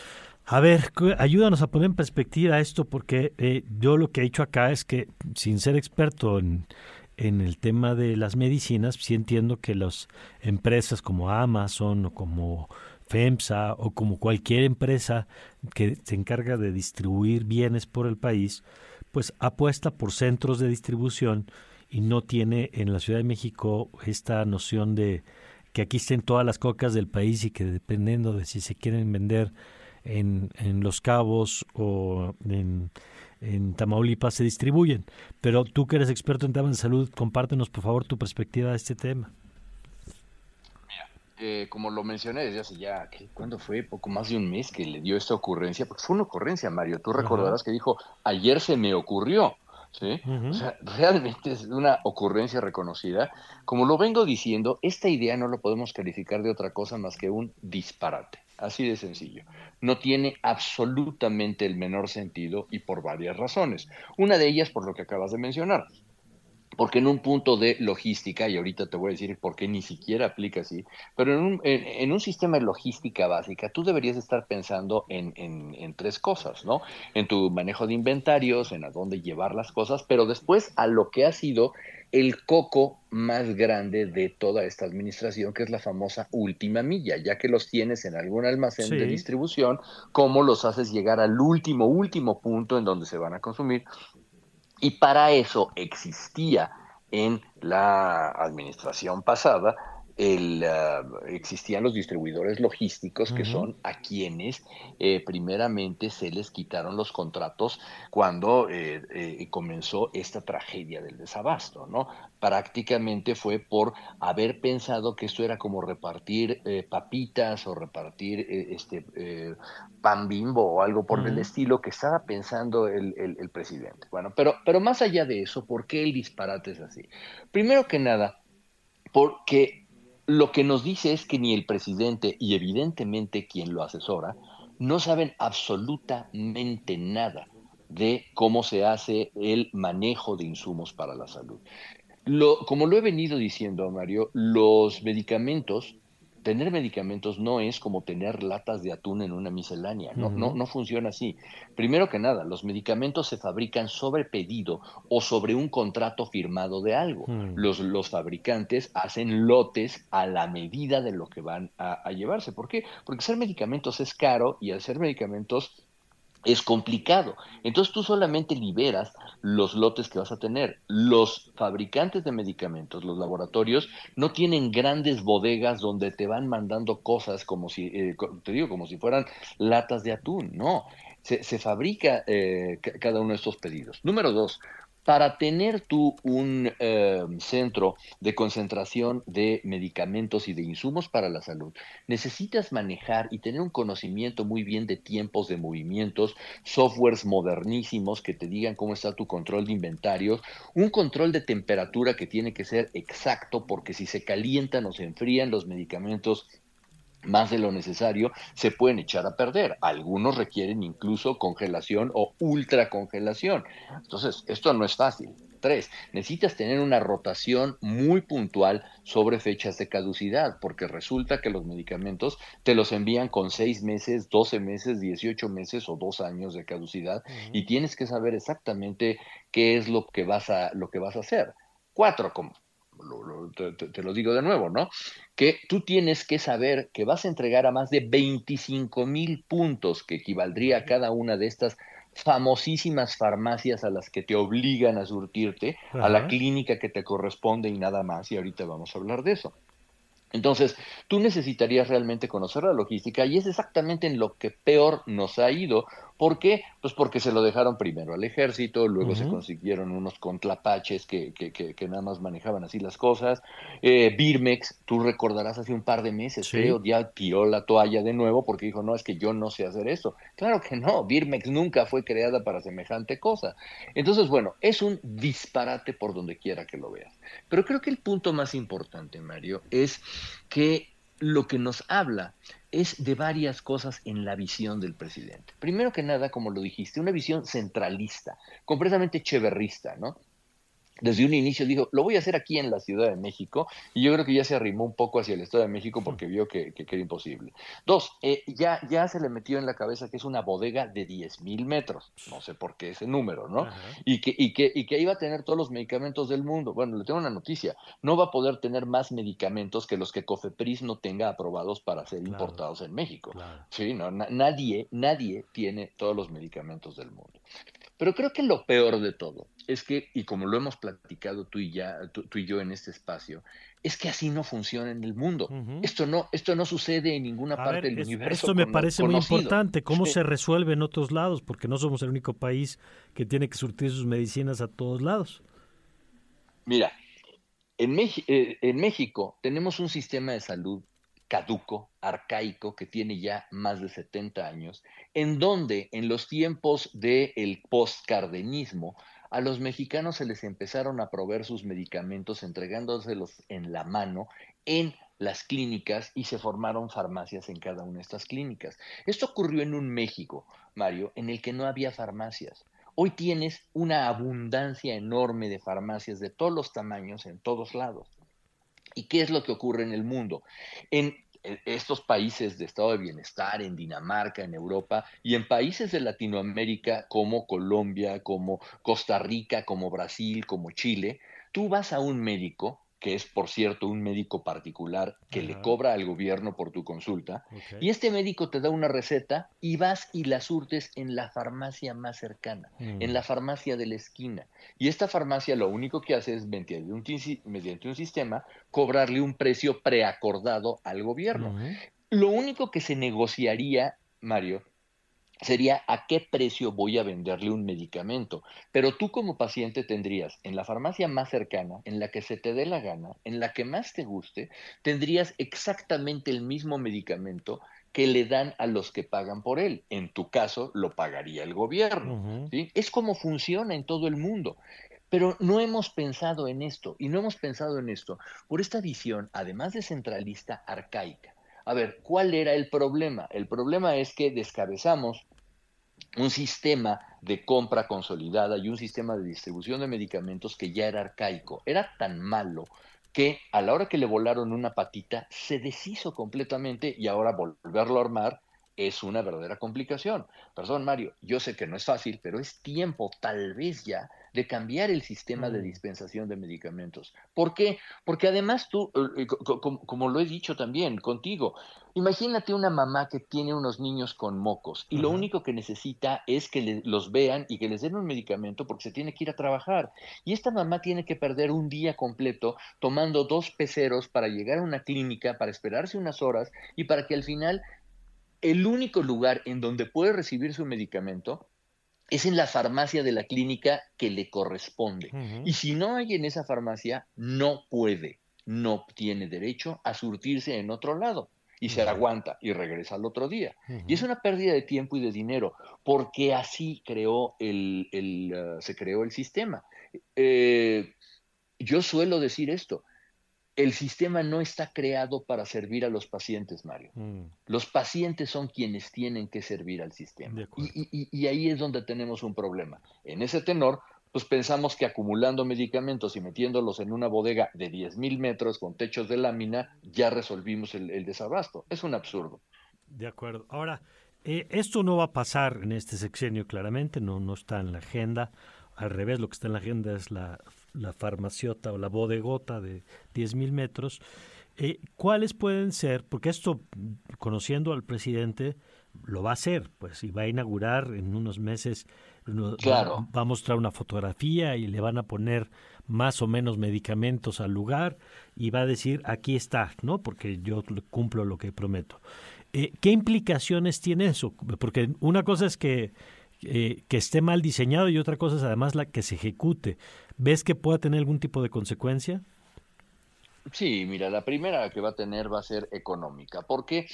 A ver, ayúdanos a poner en perspectiva esto, porque eh, yo lo que he dicho acá es que, sin ser experto en, en el tema de las medicinas, sí entiendo que las empresas como Amazon o como FEMSA o como cualquier empresa que se encarga de distribuir bienes por el país, pues apuesta por centros de distribución y no tiene en la Ciudad de México esta noción de que aquí estén todas las cocas del país y que dependiendo de si se quieren vender en, en Los Cabos o en, en Tamaulipas se distribuyen. Pero tú que eres experto en temas de salud, compártenos por favor tu perspectiva de este tema. Eh, como lo mencioné desde hace ya, ¿cuándo fue? Poco más de un mes que le dio esta ocurrencia, porque fue una ocurrencia, Mario. Tú recordarás que dijo, ayer se me ocurrió. ¿Sí? O sea, realmente es una ocurrencia reconocida. Como lo vengo diciendo, esta idea no lo podemos calificar de otra cosa más que un disparate. Así de sencillo. No tiene absolutamente el menor sentido y por varias razones. Una de ellas por lo que acabas de mencionar. Porque en un punto de logística, y ahorita te voy a decir por qué ni siquiera aplica así, pero en un, en, un sistema de logística básica, tú deberías estar pensando en, en, tres cosas, ¿no? En tu manejo de inventarios, en a dónde llevar las cosas, pero después a lo que ha sido el coco más grande de toda esta administración, que es la famosa última milla, ya que los tienes en algún almacén de distribución, ¿cómo los haces llegar al último, último punto en donde se van a consumir? Y para eso existía en la administración pasada el, ah, existían los distribuidores logísticos que son a quienes eh, primeramente se les quitaron los contratos cuando eh, eh, comenzó esta tragedia del desabasto, ¿no? Prácticamente fue por haber pensado que esto era como repartir papitas o repartir este pan bimbo o algo por el estilo que estaba pensando el, el presidente. Bueno, pero, pero más allá de eso, ¿por qué el disparate es así? Primero que nada, porque lo que nos dice es que ni el presidente y evidentemente quien lo asesora no saben absolutamente nada de cómo se hace el manejo de insumos para la salud. Lo, como lo he venido diciendo, Mario, los medicamentos tener medicamentos no es como tener latas de atún en una miscelánea, no, no, no funciona así. Primero que nada, los medicamentos se fabrican sobre pedido o sobre un contrato firmado de algo. Mm. Los, los fabricantes hacen lotes a la medida de lo que van a, a llevarse. ¿Por qué? Porque ser medicamentos es caro y ser medicamentos es complicado. Entonces tú solamente liberas los lotes que vas a tener. Los fabricantes de medicamentos, los laboratorios, no tienen grandes bodegas donde te van mandando cosas como si, eh, te digo, como si fueran latas de atún. No, se, fabrica eh, cada uno de estos pedidos. Número dos, para tener tú un eh, centro de concentración de medicamentos y de insumos para la salud, necesitas manejar y tener un conocimiento muy bien de tiempos de movimientos, softwares modernísimos que te digan cómo está tu control de inventarios, un control de temperatura que tiene que ser exacto porque si se calientan o se enfrían los medicamentos más de lo necesario, se pueden echar a perder. Algunos requieren incluso congelación o ultracongelación. Entonces, esto no es fácil. Tres, necesitas tener una rotación muy puntual sobre fechas de caducidad, porque resulta que los medicamentos te los envían con seis meses, doce meses, dieciocho meses o dos años de caducidad y tienes que saber exactamente qué es lo que vas a, lo que vas a hacer. Cuatro, como te, lo digo de nuevo, ¿no? Que tú tienes que saber que vas a entregar a más de 25 mil puntos, que equivaldría a cada una de estas famosísimas farmacias a las que te obligan a surtirte, a la clínica que te corresponde y nada más, y ahorita vamos a hablar de eso. Entonces, tú necesitarías realmente conocer la logística y es exactamente en lo que peor nos ha ido. ¿Por qué? Pues porque se lo dejaron primero al ejército, luego se consiguieron unos contrapaches que, que, que, nada más manejaban así las cosas. Eh, Birmex, tú recordarás hace un par de meses, creo, ya tiró la toalla de nuevo porque dijo, no, es que yo no sé hacer eso. Claro que no, Birmex nunca fue creada para semejante cosa. Entonces, bueno, es un disparate por donde quiera que lo veas. Pero creo que el punto más importante, Mario, es que lo que nos habla es de varias cosas en la visión del presidente. Primero que nada, como lo dijiste, una visión centralista, completamente cheverrista, ¿no? Desde un inicio dijo, lo voy a hacer aquí en la Ciudad de México, y yo creo que ya se arrimó un poco hacia el Estado de México porque vio que, que, era imposible. Dos, eh, ya, ya se le metió en la cabeza que es una bodega de 10 mil metros, no sé por qué ese número, ¿no? Y que, y, que, y que iba a tener todos los medicamentos del mundo. Bueno, le tengo una noticia, no va a poder tener más medicamentos que los que Cofepris no tenga aprobados para ser importados en México. Sí, no, nadie, nadie tiene todos los medicamentos del mundo. Pero creo que lo peor de todo es que, y como lo hemos platicado tú y, ya, tú, y yo en este espacio, es que así no funciona en el mundo. esto, no, esto no sucede en ninguna parte del universo. Esto me parece muy importante, cómo se resuelve en otros lados, porque no somos el único país que tiene que surtir sus medicinas a todos lados. Mira, en, eh, en México tenemos un sistema de salud caduco, arcaico, que tiene ya más de 70 años, en donde en los tiempos del el postcardenismo a los mexicanos se les empezaron a proveer sus medicamentos entregándoselos en la mano en las clínicas y se formaron farmacias en cada una de estas clínicas. Esto ocurrió en un México, Mario, en el que no había farmacias. Hoy tienes una abundancia enorme de farmacias de todos los tamaños en todos lados. ¿Y qué es lo que ocurre en el mundo? En estos países de estado de bienestar, en Dinamarca, en Europa y en países de Latinoamérica como Colombia, como Costa Rica, como Brasil, como Chile, tú vas a un médico que es, por cierto, un médico particular que le cobra al gobierno por tu consulta, y este médico te da una receta y vas y la surtes en la farmacia más cercana, en mm. la farmacia de la esquina. Y esta farmacia lo único que hace es, mediante un, mediante un sistema, cobrarle un precio preacordado al gobierno. Lo único que se negociaría, Mario, sería a qué precio voy a venderle un medicamento. Pero tú como paciente tendrías en la farmacia más cercana, en la que se te dé la gana, en la que más te guste, tendrías exactamente el mismo medicamento que le dan a los que pagan por él. En tu caso, lo pagaría el gobierno. Es como funciona en todo el mundo. Pero no hemos pensado en esto, y no hemos pensado en esto por esta visión, además de centralista, arcaica. A ver, ¿cuál era el problema? El problema es que descabezamos un sistema de compra consolidada y un sistema de distribución de medicamentos que ya era arcaico. Era tan malo que a la hora que le volaron una patita se deshizo completamente y ahora volverlo a armar es una verdadera complicación. Perdón, Mario, yo sé que no es fácil, pero es tiempo tal vez ya de cambiar el sistema de mm. dispensación de medicamentos. ¿Por qué? Porque además tú, eh, eh, como lo he dicho también contigo, imagínate una mamá que tiene unos niños con mocos y lo único que necesita es que los vean y que les den un medicamento porque se tiene que ir a trabajar. Y esta mamá tiene que perder un día completo tomando dos peceros para llegar a una clínica, para esperarse unas horas y para que al final el único lugar en donde puede recibir su medicamento es en la farmacia de la clínica que le corresponde. Y si no hay en esa farmacia, no puede, no tiene derecho a surtirse en otro lado. Y se aguanta y regresa al otro día. Y es una pérdida de tiempo y de dinero, porque así creó el, uh, se creó el sistema. Eh, yo suelo decir esto, el sistema no está creado para servir a los pacientes, Mario. Mm. Los pacientes son quienes tienen que servir al sistema. Y, ahí es donde tenemos un problema. En ese tenor, pues pensamos que acumulando medicamentos y metiéndolos en una bodega de 10 mil metros con techos de lámina, ya resolvimos el, desabasto. Es un absurdo. De acuerdo. Ahora, eh, esto no va a pasar en este sexenio claramente, no, no está en la agenda. Al revés, lo que está en la agenda es la la farmaciota o la bodegota de 10.000 metros, eh, ¿cuáles pueden ser? Porque esto, conociendo al presidente, lo va a hacer, pues, y va a inaugurar en unos meses, claro. va, a mostrar una fotografía y le van a poner más o menos medicamentos al lugar y va a decir, aquí está, ¿no? Porque yo cumplo lo que prometo. Eh, ¿Qué implicaciones tiene eso? Porque una cosa es que eh, que esté mal diseñado y otra cosa es además la que se ejecute. ¿Ves que pueda tener algún tipo de consecuencia? Sí, mira, la primera que va a tener va a ser económica. ¿Por qué?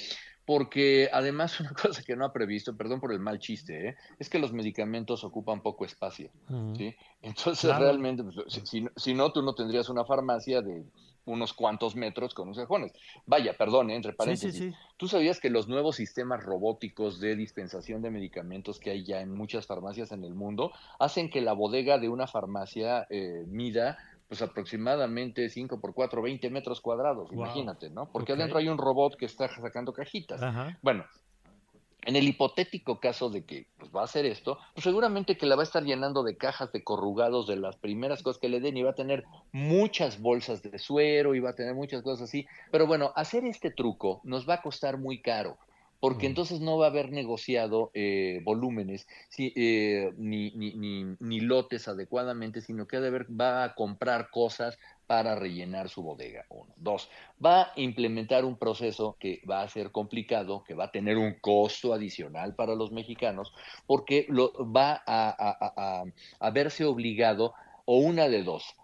Porque además una cosa que no ha previsto, perdón por el mal chiste, ¿eh? es que los medicamentos ocupan poco espacio. ¿sí? Entonces realmente, pues, si, si, no, tú no tendrías una farmacia de unos cuantos metros con unos cajones. Vaya, perdón, ¿eh? entre paréntesis. ¿Tú sabías que los nuevos sistemas robóticos de dispensación de medicamentos que hay ya en muchas farmacias en el mundo hacen que la bodega de una farmacia eh, mida pues aproximadamente 5 por 4, 20 metros cuadrados, imagínate, ¿no? Porque adentro hay un robot que está sacando cajitas. Bueno, en el hipotético caso de que pues, va a hacer esto, pues seguramente que la va a estar llenando de cajas de corrugados de las primeras cosas que le den y va a tener muchas bolsas de suero y va a tener muchas cosas así. Pero bueno, hacer este truco nos va a costar muy caro porque entonces no va a haber negociado eh, volúmenes eh, ni, ni, ni, ni, lotes adecuadamente, sino que va a comprar cosas para rellenar su bodega. Uno. Dos, va a implementar un proceso que va a ser complicado, que va a tener un costo adicional para los mexicanos, porque lo, va a, a verse obligado, o una de dos,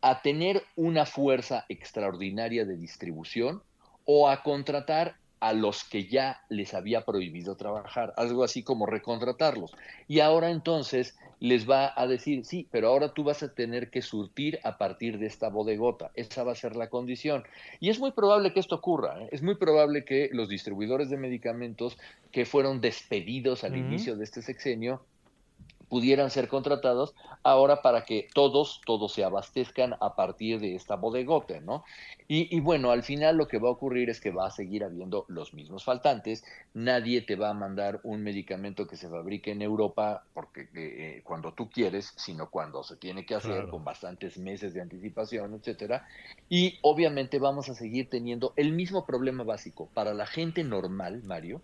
a tener una fuerza extraordinaria de distribución o a contratar a los que ya les había prohibido trabajar, algo así como recontratarlos. Y ahora entonces les va a decir, sí, pero ahora tú vas a tener que surtir a partir de esta bodegota, esa va a ser la condición. Y es muy probable que esto ocurra, ¿eh? es muy probable que los distribuidores de medicamentos que fueron despedidos al inicio de este sexenio, pudieran ser contratados ahora para que todos, todos se abastezcan a partir de esta bodegota, ¿no? Y, bueno, al final lo que va a ocurrir es que va a seguir habiendo los mismos faltantes, nadie te va a mandar un medicamento que se fabrique en Europa porque eh, cuando tú quieres, sino cuando se tiene que hacer con bastantes meses de anticipación, etcétera. Y obviamente vamos a seguir teniendo el mismo problema básico. Para la gente normal, Mario,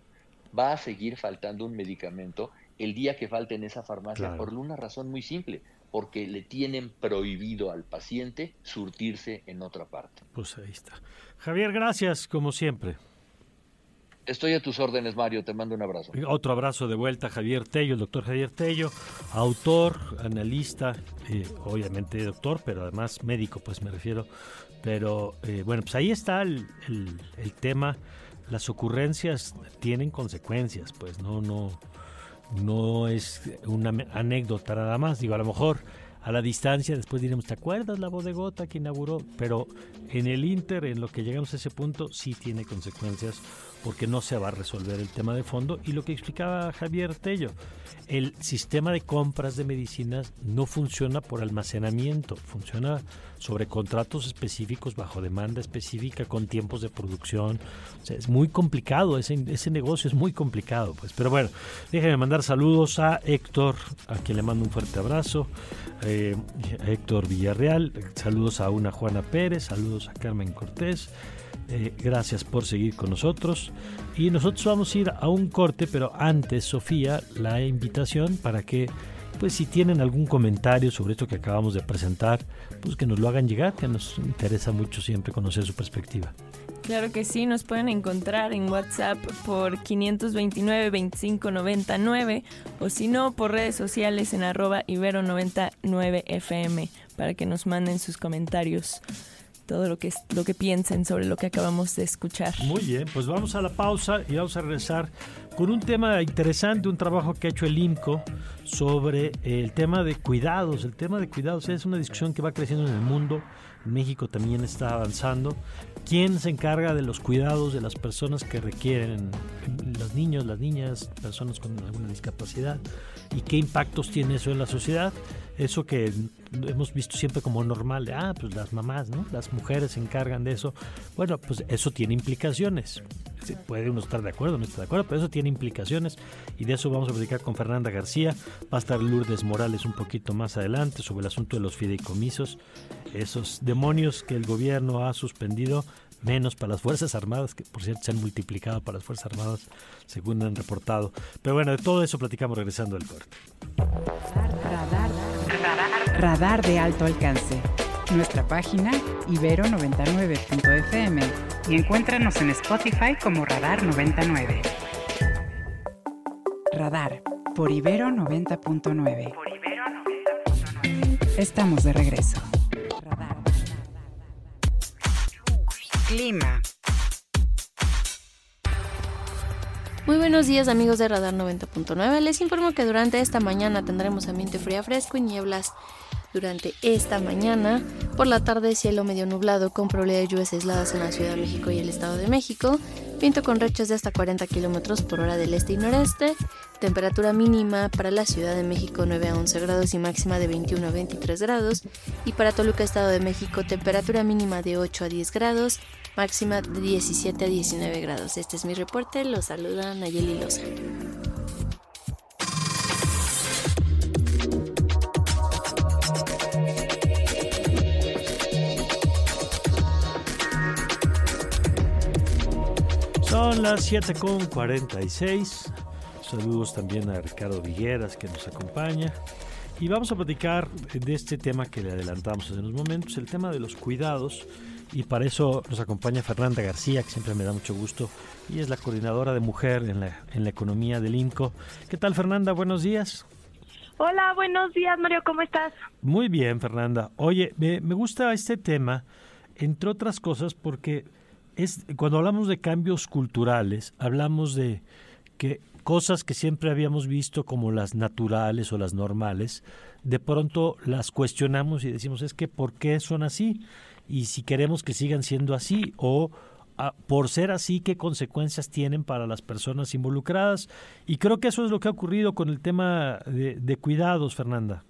va a seguir faltando un medicamento el día que falte en esa farmacia por una razón muy simple, porque le tienen prohibido al paciente surtirse en otra parte. Pues ahí está. Javier, gracias como siempre. Estoy a tus órdenes, Mario. Te mando un abrazo. Otro abrazo de vuelta, Javier Tello, el doctor Javier Tello, autor, analista, eh, obviamente doctor, pero además médico, pues me refiero. Pero eh, bueno, pues ahí está el, el tema. Las ocurrencias tienen consecuencias, pues no, no, no es una anécdota nada más. Digo, a lo mejor a la distancia después diremos, ¿te acuerdas la bodegota que inauguró? Pero en el Inter, en lo que llegamos a ese punto, sí tiene consecuencias porque no se va a resolver el tema de fondo. Y lo que explicaba Javier Tello, el sistema de compras de medicinas no funciona por almacenamiento, funciona sobre contratos específicos bajo demanda específica con tiempos de producción. es muy complicado, ese, ese negocio es muy complicado. pues Pero bueno, déjenme mandar saludos a Héctor, a quien le mando un fuerte abrazo, eh, Héctor Villarreal, saludos a una Juana Pérez, saludos a Carmen Cortés. Eh, gracias por seguir con nosotros. Y nosotros vamos a ir a un corte, pero antes, Sofía, la invitación para que, pues si tienen algún comentario sobre esto que acabamos de presentar, pues que nos lo hagan llegar, que nos interesa mucho siempre conocer su perspectiva. Claro que sí, nos pueden encontrar en WhatsApp por 529-2599 o si no, por redes sociales en arroba ibero99fm para que nos manden sus comentarios todo lo que, lo que piensen sobre lo que acabamos de escuchar. Muy bien, pues vamos a la pausa y vamos a regresar con un tema interesante, un trabajo que ha hecho el INCO sobre el tema de cuidados. El tema de cuidados es una discusión que va creciendo en el mundo. México también está avanzando. ¿Quién se encarga de los cuidados de las personas que requieren, los niños, las niñas, personas con alguna discapacidad? ¿Y qué impactos tiene eso en la sociedad? Eso que hemos visto siempre como normal, ah, pues las mamás, ¿no? Las mujeres se encargan de eso. Bueno, pues eso tiene implicaciones. Puede uno estar de acuerdo, no estar de acuerdo, pero eso tiene implicaciones y de eso vamos a platicar con Fernanda García. Va a estar Lourdes Morales un poquito más adelante sobre el asunto de los fideicomisos, esos demonios que el gobierno ha suspendido menos para las Fuerzas Armadas, que por cierto se han multiplicado para las Fuerzas Armadas, según han reportado. Pero bueno, de todo eso platicamos regresando al corte. Radar, radar, radar de alto alcance. Nuestra página ibero99.fm y encuéntranos en Spotify como Radar 99. Radar por Ibero 90.9. Estamos de regreso. Clima. Muy buenos días amigos de Radar 90.9. Les informo que durante esta mañana tendremos ambiente frío fresco y nieblas durante esta mañana. Por la tarde cielo medio nublado con probabilidad de lluvias aisladas en la Ciudad de México y el Estado de México. Viento con rechas de hasta 40 km por hora del este y noreste. Temperatura mínima para la Ciudad de México 9 a 11 grados y máxima de 21 a 23 grados. Y para Toluca, Estado de México, temperatura mínima de 8 a 10 grados máxima de 17 a 19 grados. Este es mi reporte, los saluda Nayeli Loza. Son las 7 con 46. Saludos también a Ricardo Vigueras que nos acompaña. Y vamos a platicar de este tema que le adelantamos hace unos momentos, el tema de los cuidados y para eso nos acompaña Fernanda García, que siempre me da mucho gusto, y es la coordinadora de mujer en la, en la economía del INCO. ¿Qué tal, Fernanda? Buenos días. Hola, buenos días, Mario, ¿cómo estás? Muy bien, Fernanda. Oye, me, me gusta este tema, entre otras cosas, porque es cuando hablamos de cambios culturales, hablamos de que cosas que siempre habíamos visto como las naturales o las normales, de pronto las cuestionamos y decimos, es que ¿por qué son así? y si queremos que sigan siendo así o por ser así, qué consecuencias tienen para las personas involucradas. Y creo que eso es lo que ha ocurrido con el tema de, cuidados, Fernanda.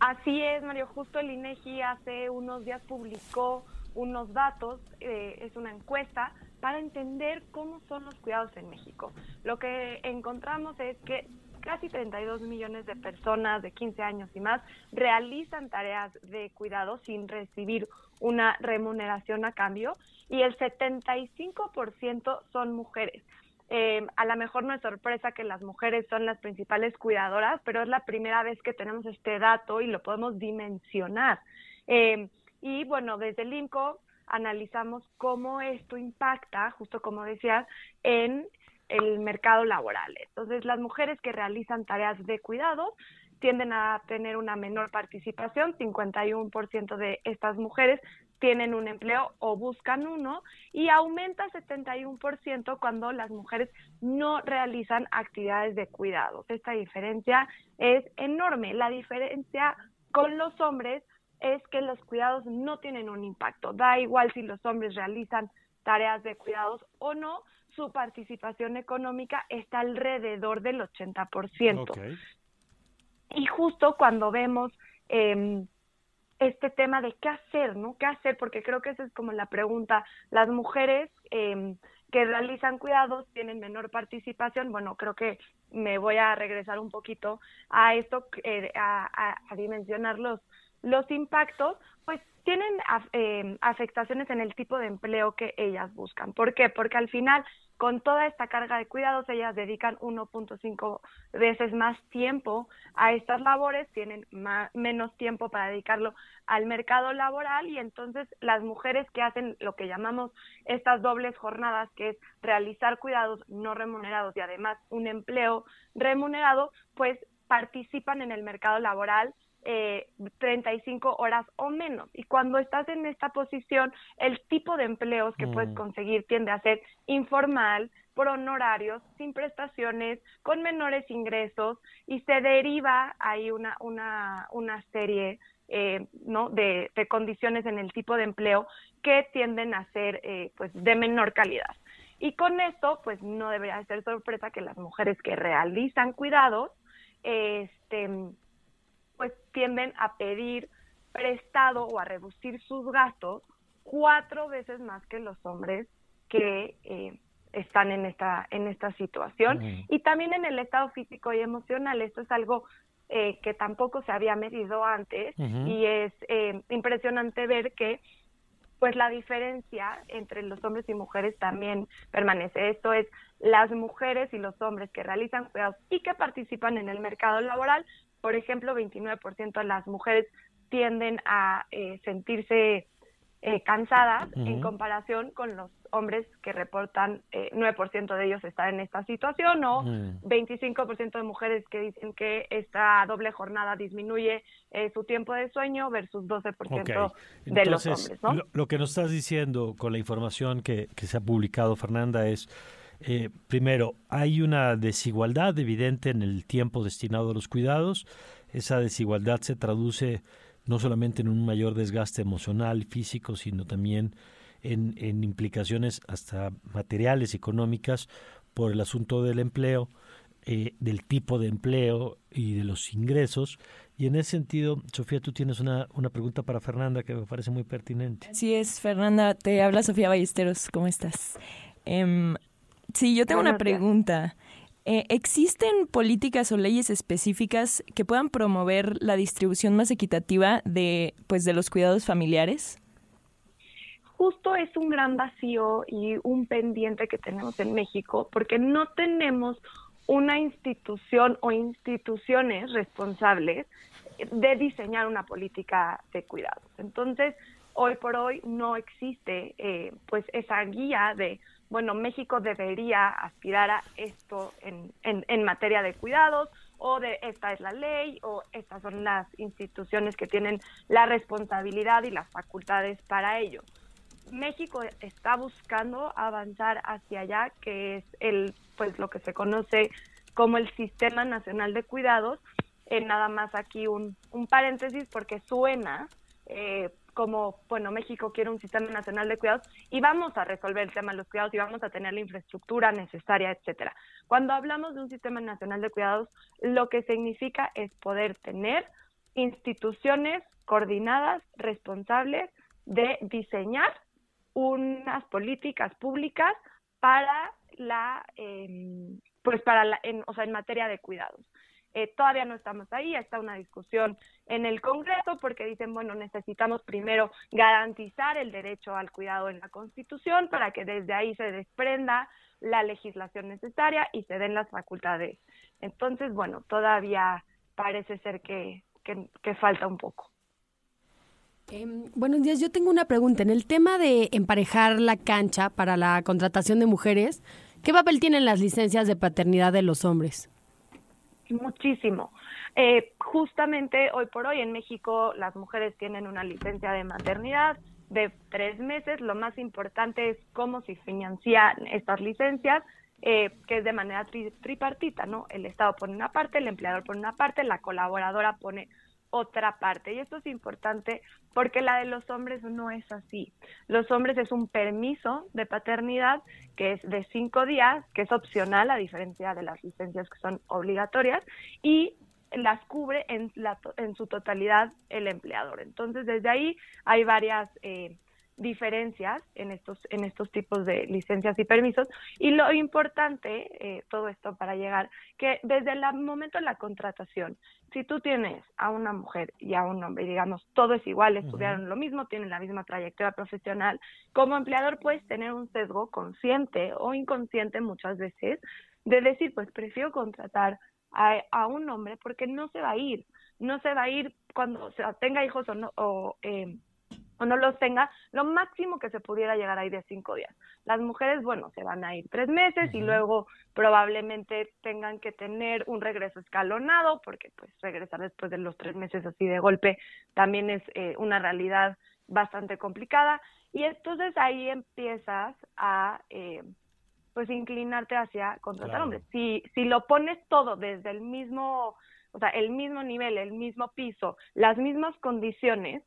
Así es, Mario. Justo el INEGI hace unos días publicó unos datos, eh, es una encuesta para entender cómo son los cuidados en México. Lo que encontramos es que casi 32 millones de personas de 15 años y más realizan tareas de cuidado sin recibir una remuneración a cambio y el 75% son mujeres. Eh, a lo mejor no es sorpresa que las mujeres son las principales cuidadoras, pero es la primera vez que tenemos este dato y lo podemos dimensionar. Eh, y bueno, desde el INCO analizamos cómo esto impacta, justo como decías, en el mercado laboral. Entonces, las mujeres que realizan tareas de cuidado tienden a tener una menor participación, 51% de estas mujeres tienen un empleo o buscan uno y aumenta 71% cuando las mujeres no realizan actividades de cuidados. Esta diferencia es enorme. La diferencia con los hombres es que los cuidados no tienen un impacto. Da igual si los hombres realizan tareas de cuidados o no, su participación económica está alrededor del 80%. Y justo cuando vemos eh, este tema de qué hacer, ¿no? ¿Qué hacer? Porque creo que esa es como la pregunta. Las mujeres eh, que realizan cuidados tienen menor participación. Bueno, creo que me voy a regresar un poquito a esto, eh, a, a, dimensionar los, los impactos, pues tienen eh, afectaciones en el tipo de empleo que ellas buscan. ¿Por qué? Porque al final con toda esta carga de cuidados, ellas dedican 1.5 veces más tiempo a estas labores, tienen menos tiempo para dedicarlo al mercado laboral y entonces las mujeres que hacen lo que llamamos estas dobles jornadas, que es realizar cuidados no remunerados y además un empleo remunerado, pues participan en el mercado laboral eh, 35 horas o menos. Y cuando estás en esta posición, el tipo de empleos que puedes mm. conseguir tiende a ser informal, por honorarios, sin prestaciones, con menores ingresos y se deriva ahí una, una, una serie eh, ¿no? de, condiciones en el tipo de empleo que tienden a ser eh, pues de menor calidad. Y con esto, pues no debería ser sorpresa que las mujeres que realizan cuidados, este, pues tienden a pedir prestado o a reducir sus gastos cuatro veces más que los hombres que eh, están en esta en esta situación. Y también en el estado físico y emocional esto es algo eh, que tampoco se había medido antes y es eh, impresionante ver que pues la diferencia entre los hombres y mujeres también permanece. Esto es, las mujeres y los hombres que realizan cuidados y que participan en el mercado laboral por ejemplo, 29% de las mujeres tienden a eh, sentirse eh, cansadas en comparación con los hombres que reportan eh, 9% de ellos estar en esta situación o 25% de mujeres que dicen que esta doble jornada disminuye eh, su tiempo de sueño versus 12% de los hombres. ¿no? Lo, que nos estás diciendo con la información que, que se ha publicado, Fernanda, es eh, primero, hay una desigualdad evidente en el tiempo destinado a los cuidados. Esa desigualdad se traduce no solamente en un mayor desgaste emocional, físico, sino también en, en implicaciones hasta materiales, económicas, por el asunto del empleo, eh, del tipo de empleo y de los ingresos. Y en ese sentido, Sofía, tú tienes una, una pregunta para Fernanda que me parece muy pertinente. Sí es, Fernanda. Te habla Sofía Ballesteros. ¿Cómo estás? Eh, Sí, yo tengo una pregunta. Eh, ¿Existen políticas o leyes específicas que puedan promover la distribución más equitativa de, pues, de los cuidados familiares? Justo es un gran vacío y un pendiente que tenemos en México porque no tenemos una institución o instituciones responsables de diseñar una política de cuidados. Entonces, hoy por hoy no existe eh, pues esa guía de bueno, México debería aspirar a esto en, en, materia de cuidados o de esta es la ley o estas son las instituciones que tienen la responsabilidad y las facultades para ello. México está buscando avanzar hacia allá, que es el, pues lo que se conoce como el Sistema Nacional de Cuidados. Eh, nada más aquí un, un paréntesis porque suena eh, como, bueno, México quiere un sistema nacional de cuidados y vamos a resolver el tema de los cuidados y vamos a tener la infraestructura necesaria, etcétera. Cuando hablamos de un sistema nacional de cuidados, lo que significa es poder tener instituciones coordinadas, responsables de diseñar unas políticas públicas para la, em, pues para la, en, o sea, en materia de cuidados. Eh, todavía no estamos ahí, está una discusión en el Congreso porque dicen, bueno, necesitamos primero garantizar el derecho al cuidado en la Constitución para que desde ahí se desprenda la legislación necesaria y se den las facultades. Entonces, bueno, todavía parece ser que, que, falta un poco. Em, buenos días, yo tengo una pregunta. En el tema de emparejar la cancha para la contratación de mujeres, ¿qué papel tienen las licencias de paternidad de los hombres? Muchísimo. Eh, justamente hoy por hoy en México las mujeres tienen una licencia de maternidad de tres meses. Lo más importante es cómo se financian estas licencias, eh, que es de manera tripartita, ¿no? El Estado pone una parte, el empleador pone una parte, la colaboradora pone otra parte. Y esto es importante porque la de los hombres no es así. Los hombres es un permiso de paternidad que es de cinco días, que es opcional a diferencia de las licencias que son obligatorias y las cubre en, la, en su totalidad el empleador. Entonces, desde ahí hay varias eh, diferencias en estos, en estos tipos de licencias y permisos. Y lo importante, eh, todo esto para llegar, que desde el momento de la contratación, si tú tienes a una mujer y a un hombre, digamos, todo es igual, estudiaron lo mismo, tienen la misma trayectoria profesional, como empleador puedes tener un sesgo consciente o inconsciente muchas veces de decir, pues prefiero contratar a, a un hombre porque no se va a ir, no se va a ir cuando tenga hijos o no, o, eh, o no los tenga, lo máximo que se pudiera llegar a ir de cinco días. Las mujeres, bueno, se van a ir tres meses y luego probablemente tengan que tener un regreso escalonado, porque pues regresar después de los tres meses así de golpe también es eh, una realidad bastante complicada. Y entonces ahí empiezas a eh, pues inclinarte hacia contratar hombres. Si, si lo pones todo desde el mismo, o sea, el mismo nivel, el mismo piso, las mismas condiciones,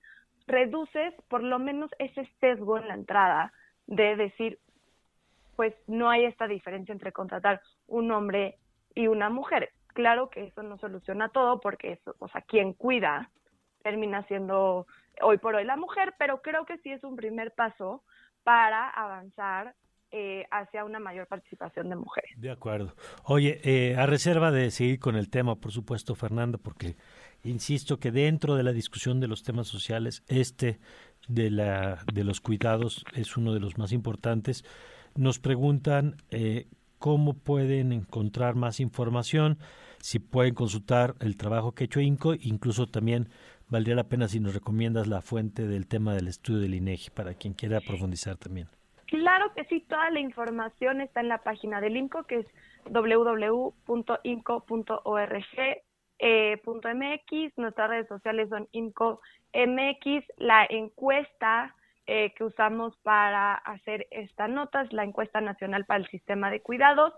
reduces por lo menos ese sesgo en la entrada de decir, pues no hay esta diferencia entre contratar un hombre y una mujer. Claro que eso no soluciona todo porque eso, o sea, quien cuida termina siendo hoy por hoy la mujer, pero creo que sí es un primer paso para avanzar eh, hacia una mayor participación de mujeres. De acuerdo. Oye, eh, a reserva de seguir con el tema, por supuesto, Fernando, porque insisto que dentro de la discusión de los temas sociales, este de, la, de los cuidados es uno de los más importantes. Nos preguntan eh, cómo pueden encontrar más información, si pueden consultar el trabajo que ha hecho INCO, incluso también valdría la pena si nos recomiendas la fuente del tema del estudio del INEGI para quien quiera profundizar también. Claro que sí, toda la información está en la página del INCO, que es www.inco.org eh, nuestras redes sociales son INCOMX, la encuesta eh, que usamos para hacer esta nota es la encuesta nacional para el sistema de cuidados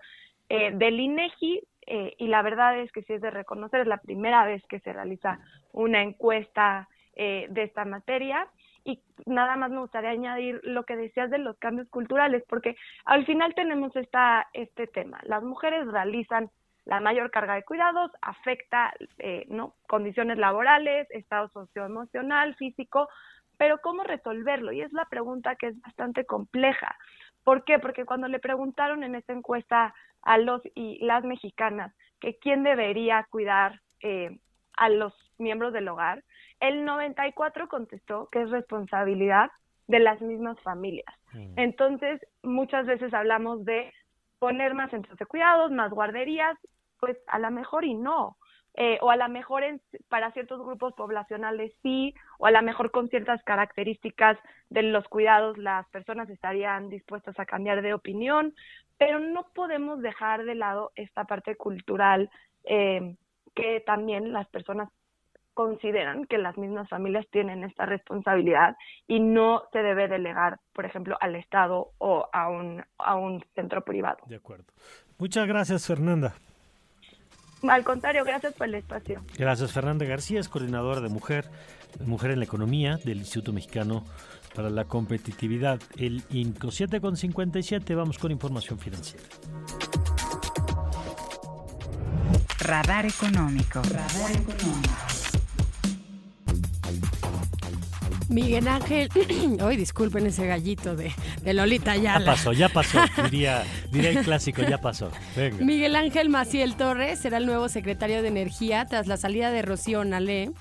eh, del INEGI eh, y la verdad es que sí es de reconocer, es la primera vez que se realiza una encuesta eh, de esta materia y nada más me gustaría añadir lo que decías de los cambios culturales, porque al final tenemos esta, este tema. Las mujeres realizan la mayor carga de cuidados afecta eh, ¿no? condiciones laborales, estado socioemocional, físico, pero ¿cómo resolverlo? Y es la pregunta que es bastante compleja. ¿Por qué? Porque cuando le preguntaron en esta encuesta a los y las mexicanas que quién debería cuidar eh, a los miembros del hogar, el 94 contestó que es responsabilidad de las mismas familias. Mm. Entonces, muchas veces hablamos de poner más centros de cuidados, más guarderías, pues a lo mejor y no. Eh, o a lo mejor para ciertos grupos poblacionales sí, o a lo mejor con ciertas características de los cuidados las personas estarían dispuestas a cambiar de opinión, pero no podemos dejar de lado esta parte cultural eh, que también las personas consideran que las mismas familias tienen esta responsabilidad y no se debe delegar, por ejemplo, al Estado o a un, a un centro privado. De acuerdo. Muchas gracias, Fernanda. Al contrario, gracias por el espacio. Gracias, Fernanda García, es coordinadora de Mujer, Mujer en la Economía del Instituto Mexicano para la Competitividad, el INCO 7.57. Vamos con información financiera. Radar económico. Radar económico. Miguel Ángel, hoy disculpen ese gallito de, Lolita Ya pasó, ya pasó, diría, diría el clásico, ya pasó. Miguel Ángel Maciel Torres será el nuevo secretario de Energía tras la salida de Rocío Nalé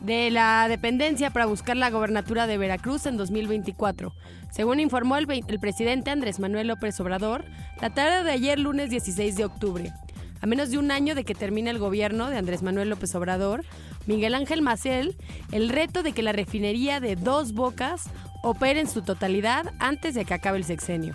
de la dependencia para buscar la gobernatura de Veracruz en 2024. Según informó el, el presidente Andrés Manuel López Obrador, la tarde de ayer, lunes 16 de octubre. A menos de un año de que termine el gobierno de Andrés Manuel López Obrador, Miguel Ángel Maciel el reto de que la refinería de Dos Bocas opere en su totalidad antes de que acabe el sexenio.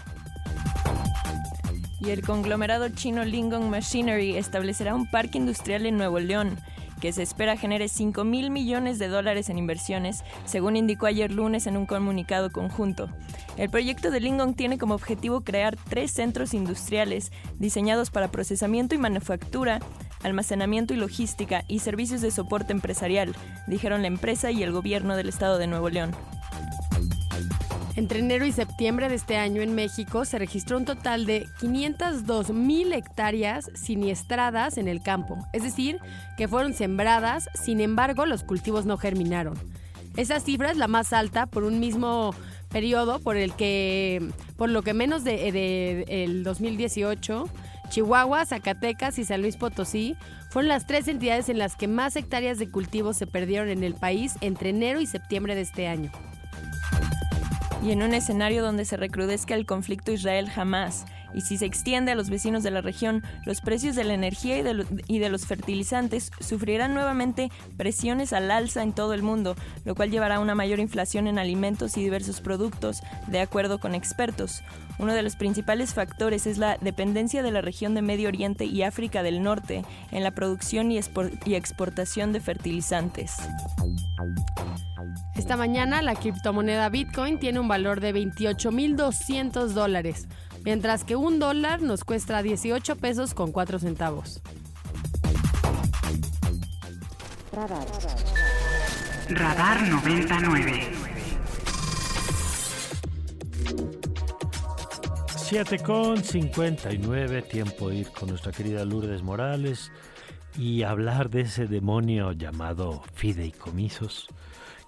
Y el conglomerado chino Lingon Machinery establecerá un parque industrial en Nuevo León que se espera genere 5 mil millones de dólares en inversiones, según indicó ayer lunes en un comunicado conjunto. El proyecto de Lingon tiene como objetivo crear tres centros industriales diseñados para procesamiento y manufactura, almacenamiento y logística y servicios de soporte empresarial, dijeron la empresa y el gobierno del estado de Nuevo León. Entre enero y septiembre de este año en México se registró un total de 502 mil hectáreas siniestradas en el campo, es decir, que fueron sembradas, sin embargo los cultivos no germinaron. Esa cifra es la más alta por un mismo periodo por el que, por lo que menos de, de el 2018 Chihuahua, Zacatecas y San Luis Potosí fueron las tres entidades en las que más hectáreas de cultivos se perdieron en el país entre enero y septiembre de este año. Y en un escenario donde se recrudezca el conflicto Israel-Jamás y si se extiende a los vecinos de la región, los precios de la energía y de, los fertilizantes sufrirán nuevamente presiones al alza en todo el mundo, lo cual llevará a una mayor inflación en alimentos y diversos productos, de acuerdo con expertos. Uno de los principales factores es la dependencia de la región de Medio Oriente y África del Norte en la producción y, y exportación de fertilizantes. Esta mañana la criptomoneda Bitcoin tiene un valor de 28.200 dólares, mientras que un dólar nos cuesta 18 pesos con 4 centavos. Radar, Radar 99. 7 con 59, tiempo de ir con nuestra querida Lourdes Morales y hablar de ese demonio llamado fideicomisos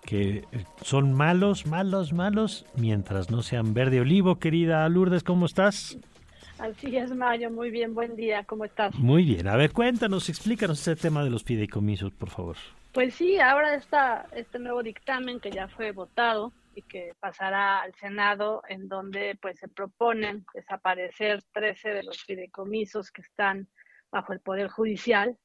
que eh, son malos, malos, malos, mientras no sean verde olivo. Querida Lourdes, ¿cómo estás? Así es, Mario. Muy bien, buen día. ¿Cómo estás? Muy bien. A ver, cuéntanos, explícanos ese tema de los fideicomisos, por favor. Pues sí, ahora está este nuevo dictamen que ya fue votado y que pasará al Senado, en donde pues se proponen desaparecer 13 de los fideicomisos que están bajo el Poder Judicial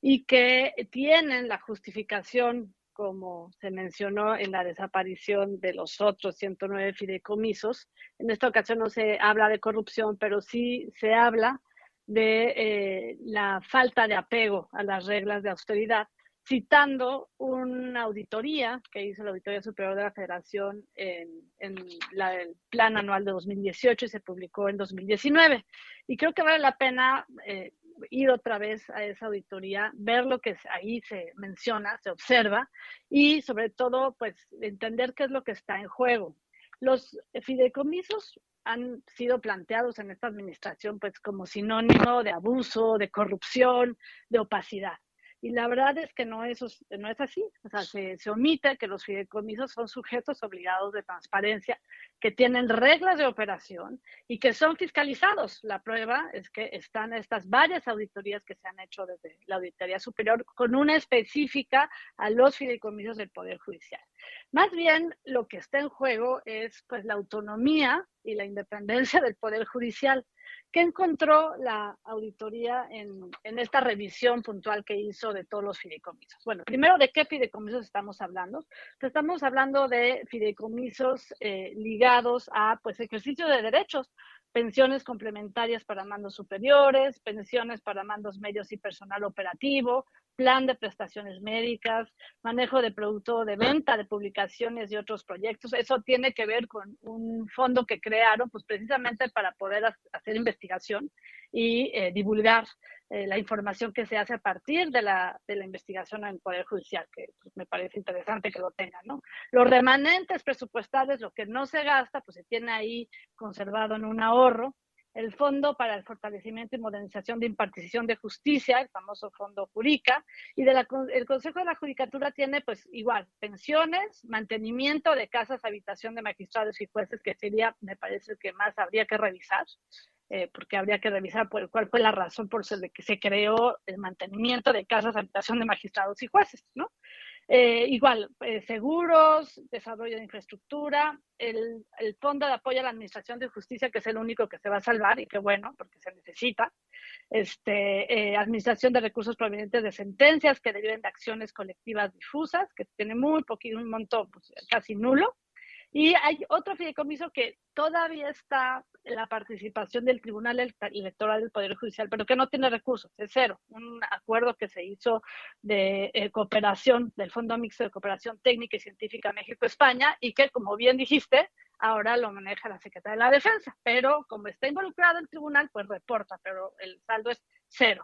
y que tienen la justificación como se mencionó en la desaparición de los otros 109 fideicomisos. En esta ocasión no se habla de corrupción, pero sí se habla de eh, la falta de apego a las reglas de austeridad, citando una auditoría que hizo la Auditoría Superior de la Federación en, el Plan Anual de 2018 y se publicó en 2019. Y creo que vale la pena eh, ir otra vez a esa auditoría, ver lo que ahí se menciona, se observa y sobre todo, pues, entender qué es lo que está en juego. Los fideicomisos han sido planteados en esta administración, pues, como sinónimo de abuso, de corrupción, de opacidad. Y la verdad es que no, no es así. O sea, se, se omite que los fideicomisos son sujetos obligados de transparencia, que tienen reglas de operación y que son fiscalizados. La prueba es que están estas varias auditorías que se han hecho desde la Auditoría Superior con una específica a los fideicomisos del Poder Judicial. Más bien, lo que está en juego es pues la autonomía y la independencia del Poder Judicial. ¿Qué encontró la auditoría en, esta revisión puntual que hizo de todos los fideicomisos? Bueno, primero, ¿de qué fideicomisos estamos hablando? Pues estamos hablando de fideicomisos eh, ligados a pues, ejercicio de derechos, pensiones complementarias para mandos superiores, pensiones para mandos medios y personal operativo, plan de prestaciones médicas, manejo de producto de venta, de publicaciones y otros proyectos. Eso tiene que ver con un fondo que crearon pues precisamente para poder hacer investigación y eh, divulgar eh, la información que se hace a partir de la, de la investigación en el Poder Judicial, que pues, me parece interesante que lo tengan, ¿no? Los remanentes presupuestales, lo que no se gasta, pues se tiene ahí conservado en un ahorro. El Fondo para el Fortalecimiento y Modernización de Impartición de Justicia, el famoso Fondo Jurica, y de el Consejo de la Judicatura tiene, pues, igual, pensiones, mantenimiento de casas, habitación de magistrados y jueces, que sería, me parece, que más habría que revisar. Eh, porque habría que revisar cuál fue la razón por la que se creó el mantenimiento de casas habitación de magistrados y jueces, ¿no? Eh, igual, eh, seguros, desarrollo de infraestructura, el, el, Fondo de Apoyo a la Administración de Justicia, que es el único que se va a salvar y que bueno, porque se necesita, este, Administración de Recursos Provenientes de Sentencias que deriven de acciones colectivas difusas, que tiene muy poquito, un monto pues, casi nulo, y hay otro fideicomiso que todavía está en la participación del Tribunal Electoral del Poder Judicial, pero que no tiene recursos, es cero. Un acuerdo que se hizo de eh, cooperación del Fondo Mixto de Cooperación Técnica y Científica México-España y que, como bien dijiste, ahora lo maneja la Secretaría de la Defensa, pero como está involucrado el tribunal, pues reporta, pero el saldo es cero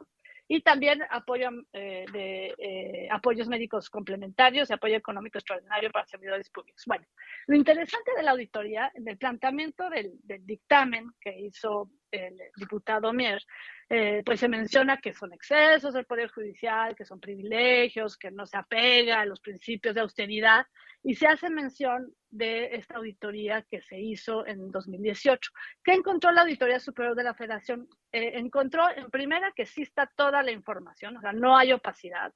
y también apoyo eh, de eh, apoyos médicos complementarios y apoyo económico extraordinario para servidores públicos. Bueno, lo interesante de la auditoría, en el planteamiento del, dictamen que hizo el diputado Mier, eh, pues se menciona que son excesos del Poder Judicial, que son privilegios, que no se apega a los principios de austeridad, y se hace mención de esta auditoría que se hizo en 2018. ¿Qué encontró la Auditoría Superior de la Federación? Eh, encontró en primera que sí toda la información, o sea, no hay opacidad.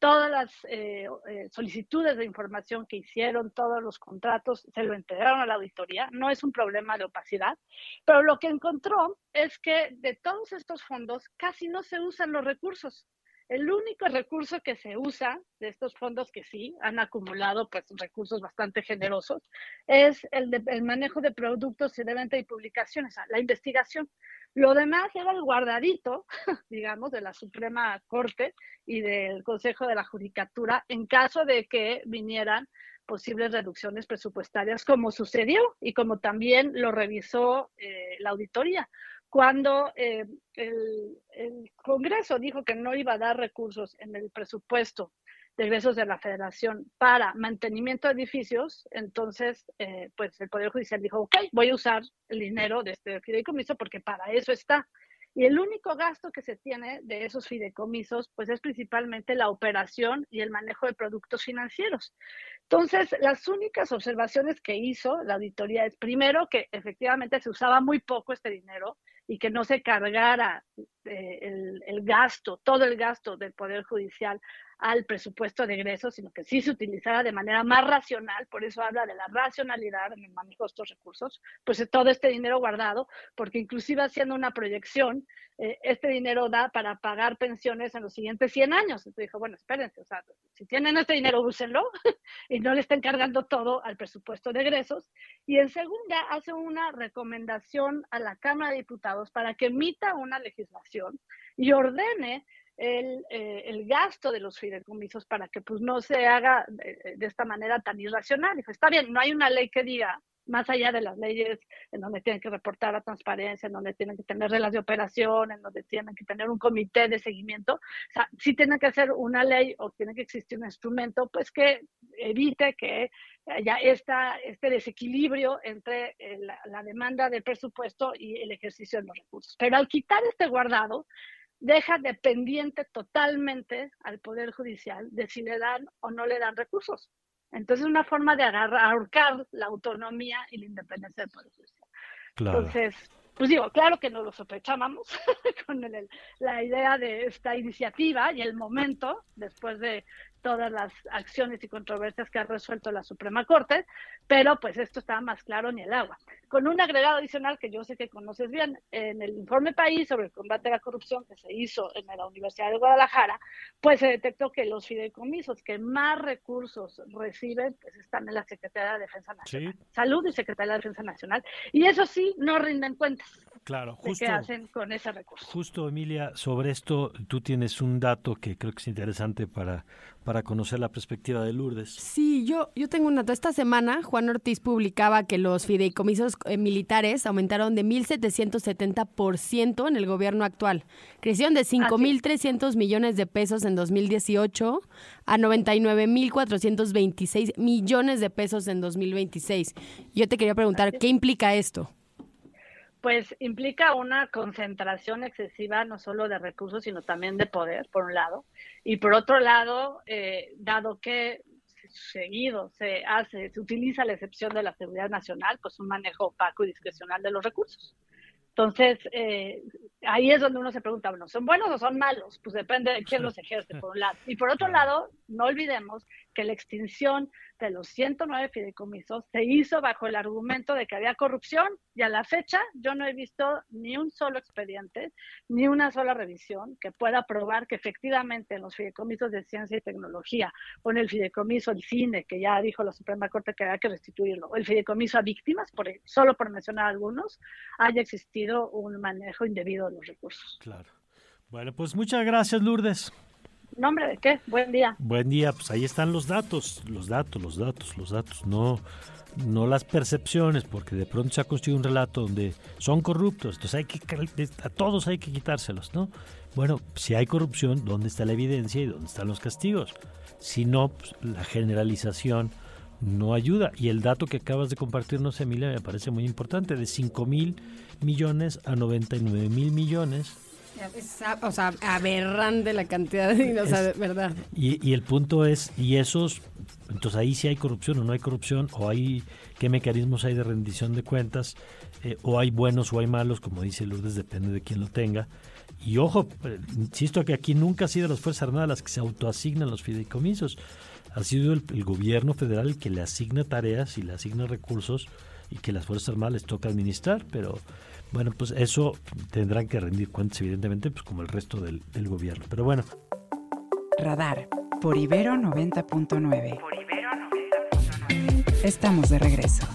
Todas las eh, eh, solicitudes de información que hicieron, todos los contratos, se lo entregaron a la auditoría. No es un problema de opacidad, pero lo que encontró es que de todos estos fondos casi no se usan los recursos. El único recurso que se usa de estos fondos que sí han acumulado pues recursos bastante generosos es el, de, el manejo de productos y de venta y publicaciones, la investigación. Lo demás era el guardadito, digamos, de la Suprema Corte y del Consejo de la Judicatura en caso de que vinieran posibles reducciones presupuestarias, como sucedió y como también lo revisó eh, la auditoría. Cuando eh, el, Congreso dijo que no iba a dar recursos en el presupuesto de egresos de la Federación para mantenimiento de edificios, entonces, eh, pues el Poder Judicial dijo, ok, voy a usar el dinero de este fideicomiso porque para eso está. Y el único gasto que se tiene de esos fideicomisos, pues es principalmente la operación y el manejo de productos financieros. Entonces, las únicas observaciones que hizo la auditoría es, primero, que efectivamente se usaba muy poco este dinero y que no se cargara eh, el, el, gasto, todo el gasto del Poder Judicial al presupuesto de egresos, sino que sí se utilizara de manera más racional, por eso habla de la racionalidad en el manejo de estos recursos, pues todo este dinero guardado, porque inclusive haciendo una proyección, eh, este dinero da para pagar pensiones en los siguientes 100 años. Entonces dijo, bueno, espérense, o sea, si tienen este dinero, úsenlo y no le estén cargando todo al presupuesto de egresos. Y en segunda, hace una recomendación a la Cámara de Diputados para que emita una legislación y ordene el, eh, el, gasto de los fideicomisos para que pues no se haga de, de, esta manera tan irracional. Dijo, está bien, no hay una ley que diga más allá de las leyes en donde tienen que reportar la transparencia, en donde tienen que tener reglas de operación, en donde tienen que tener un comité de seguimiento, o sea, sí tiene que ser una ley o tiene que existir un instrumento, pues que evite que haya esta, este desequilibrio entre eh, la, la demanda de presupuesto y el ejercicio de los recursos. Pero al quitar este guardado, deja dependiente totalmente al Poder Judicial de si le dan o no le dan recursos. Entonces, es una forma de agarrar, ahorcar la autonomía y la independencia del Poder Judicial. Entonces, pues digo, claro que no lo sospechábamos con el, la idea de esta iniciativa y el momento, después de todas las acciones y controversias que ha resuelto la Suprema Corte, pero pues esto estaba más claro ni el agua. Con un agregado adicional que yo sé que conoces bien, en el informe país sobre el combate a la corrupción que se hizo en la Universidad de Guadalajara, pues se detectó que los fideicomisos que más recursos reciben pues están en la Secretaría de Defensa Nacional, Salud y Secretaría de Defensa Nacional, y eso sí, no rinden cuentas. claro, justo, qué hacen con ese recurso. Justo, Emilia, sobre esto tú tienes un dato que creo que es interesante para, para conocer la perspectiva de Lourdes. Sí, yo, yo tengo un dato. Esta semana Juan Ortiz publicaba que los fideicomisos eh, militares aumentaron de 1.770% en el gobierno actual. Crecieron de 5.300 millones de pesos en 2018 a 99.426 millones de pesos en 2026. Yo te quería preguntar, ¿qué implica esto? Pues implica una concentración excesiva no solo de recursos, sino también de poder, por un lado. Y por otro lado, eh, dado que seguido se hace, se utiliza la excepción de la seguridad nacional, pues un manejo opaco y discrecional de los recursos. Entonces, eh, ahí es donde uno se pregunta, bueno, ¿son buenos o son malos? Pues depende de quién los ejerce, por un lado. Y por otro lado, no olvidemos que la extinción de los 109 fideicomisos se hizo bajo el argumento de que había corrupción y a la fecha yo no he visto ni un solo expediente, ni una sola revisión que pueda probar que efectivamente en los fideicomisos de ciencia y tecnología o en el fideicomiso del cine, que ya dijo la Suprema Corte que había que restituirlo, o el fideicomiso a víctimas, por, solo por mencionar algunos, haya existido un manejo indebido de los recursos. Claro. Bueno, pues muchas gracias, Lourdes. ¿Nombre de qué? Buen día. Buen día, pues ahí están los datos, los datos, los datos, los datos, no, no las percepciones, porque de pronto se ha construido un relato donde son corruptos, entonces hay que a todos hay que quitárselos, ¿no? Bueno, si hay corrupción, ¿dónde está la evidencia y dónde están los castigos? Si no, pues, la generalización no ayuda. Y el dato que acabas de compartirnos, Emilia, me parece muy importante, de 5 mil millones a 99 mil millones o sea, aberrante la cantidad de dinero, o sea, verdad. Y, y, el punto es, y esos, entonces ahí sí hay corrupción o no hay corrupción, o hay, qué mecanismos hay de rendición de cuentas, eh, o hay buenos o hay malos, como dice Lourdes, depende de quién lo tenga. Y ojo, eh, insisto que aquí nunca ha sido las Fuerzas Armadas las que se autoasignan los fideicomisos, ha sido el, el gobierno federal el que le asigna tareas y le asigna recursos y que las Fuerzas Armadas les toca administrar, pero bueno, pues eso tendrán que rendir cuentas, evidentemente, pues como el resto del, del gobierno. Pero bueno. Radar por Ibero 90.9. Estamos de regreso.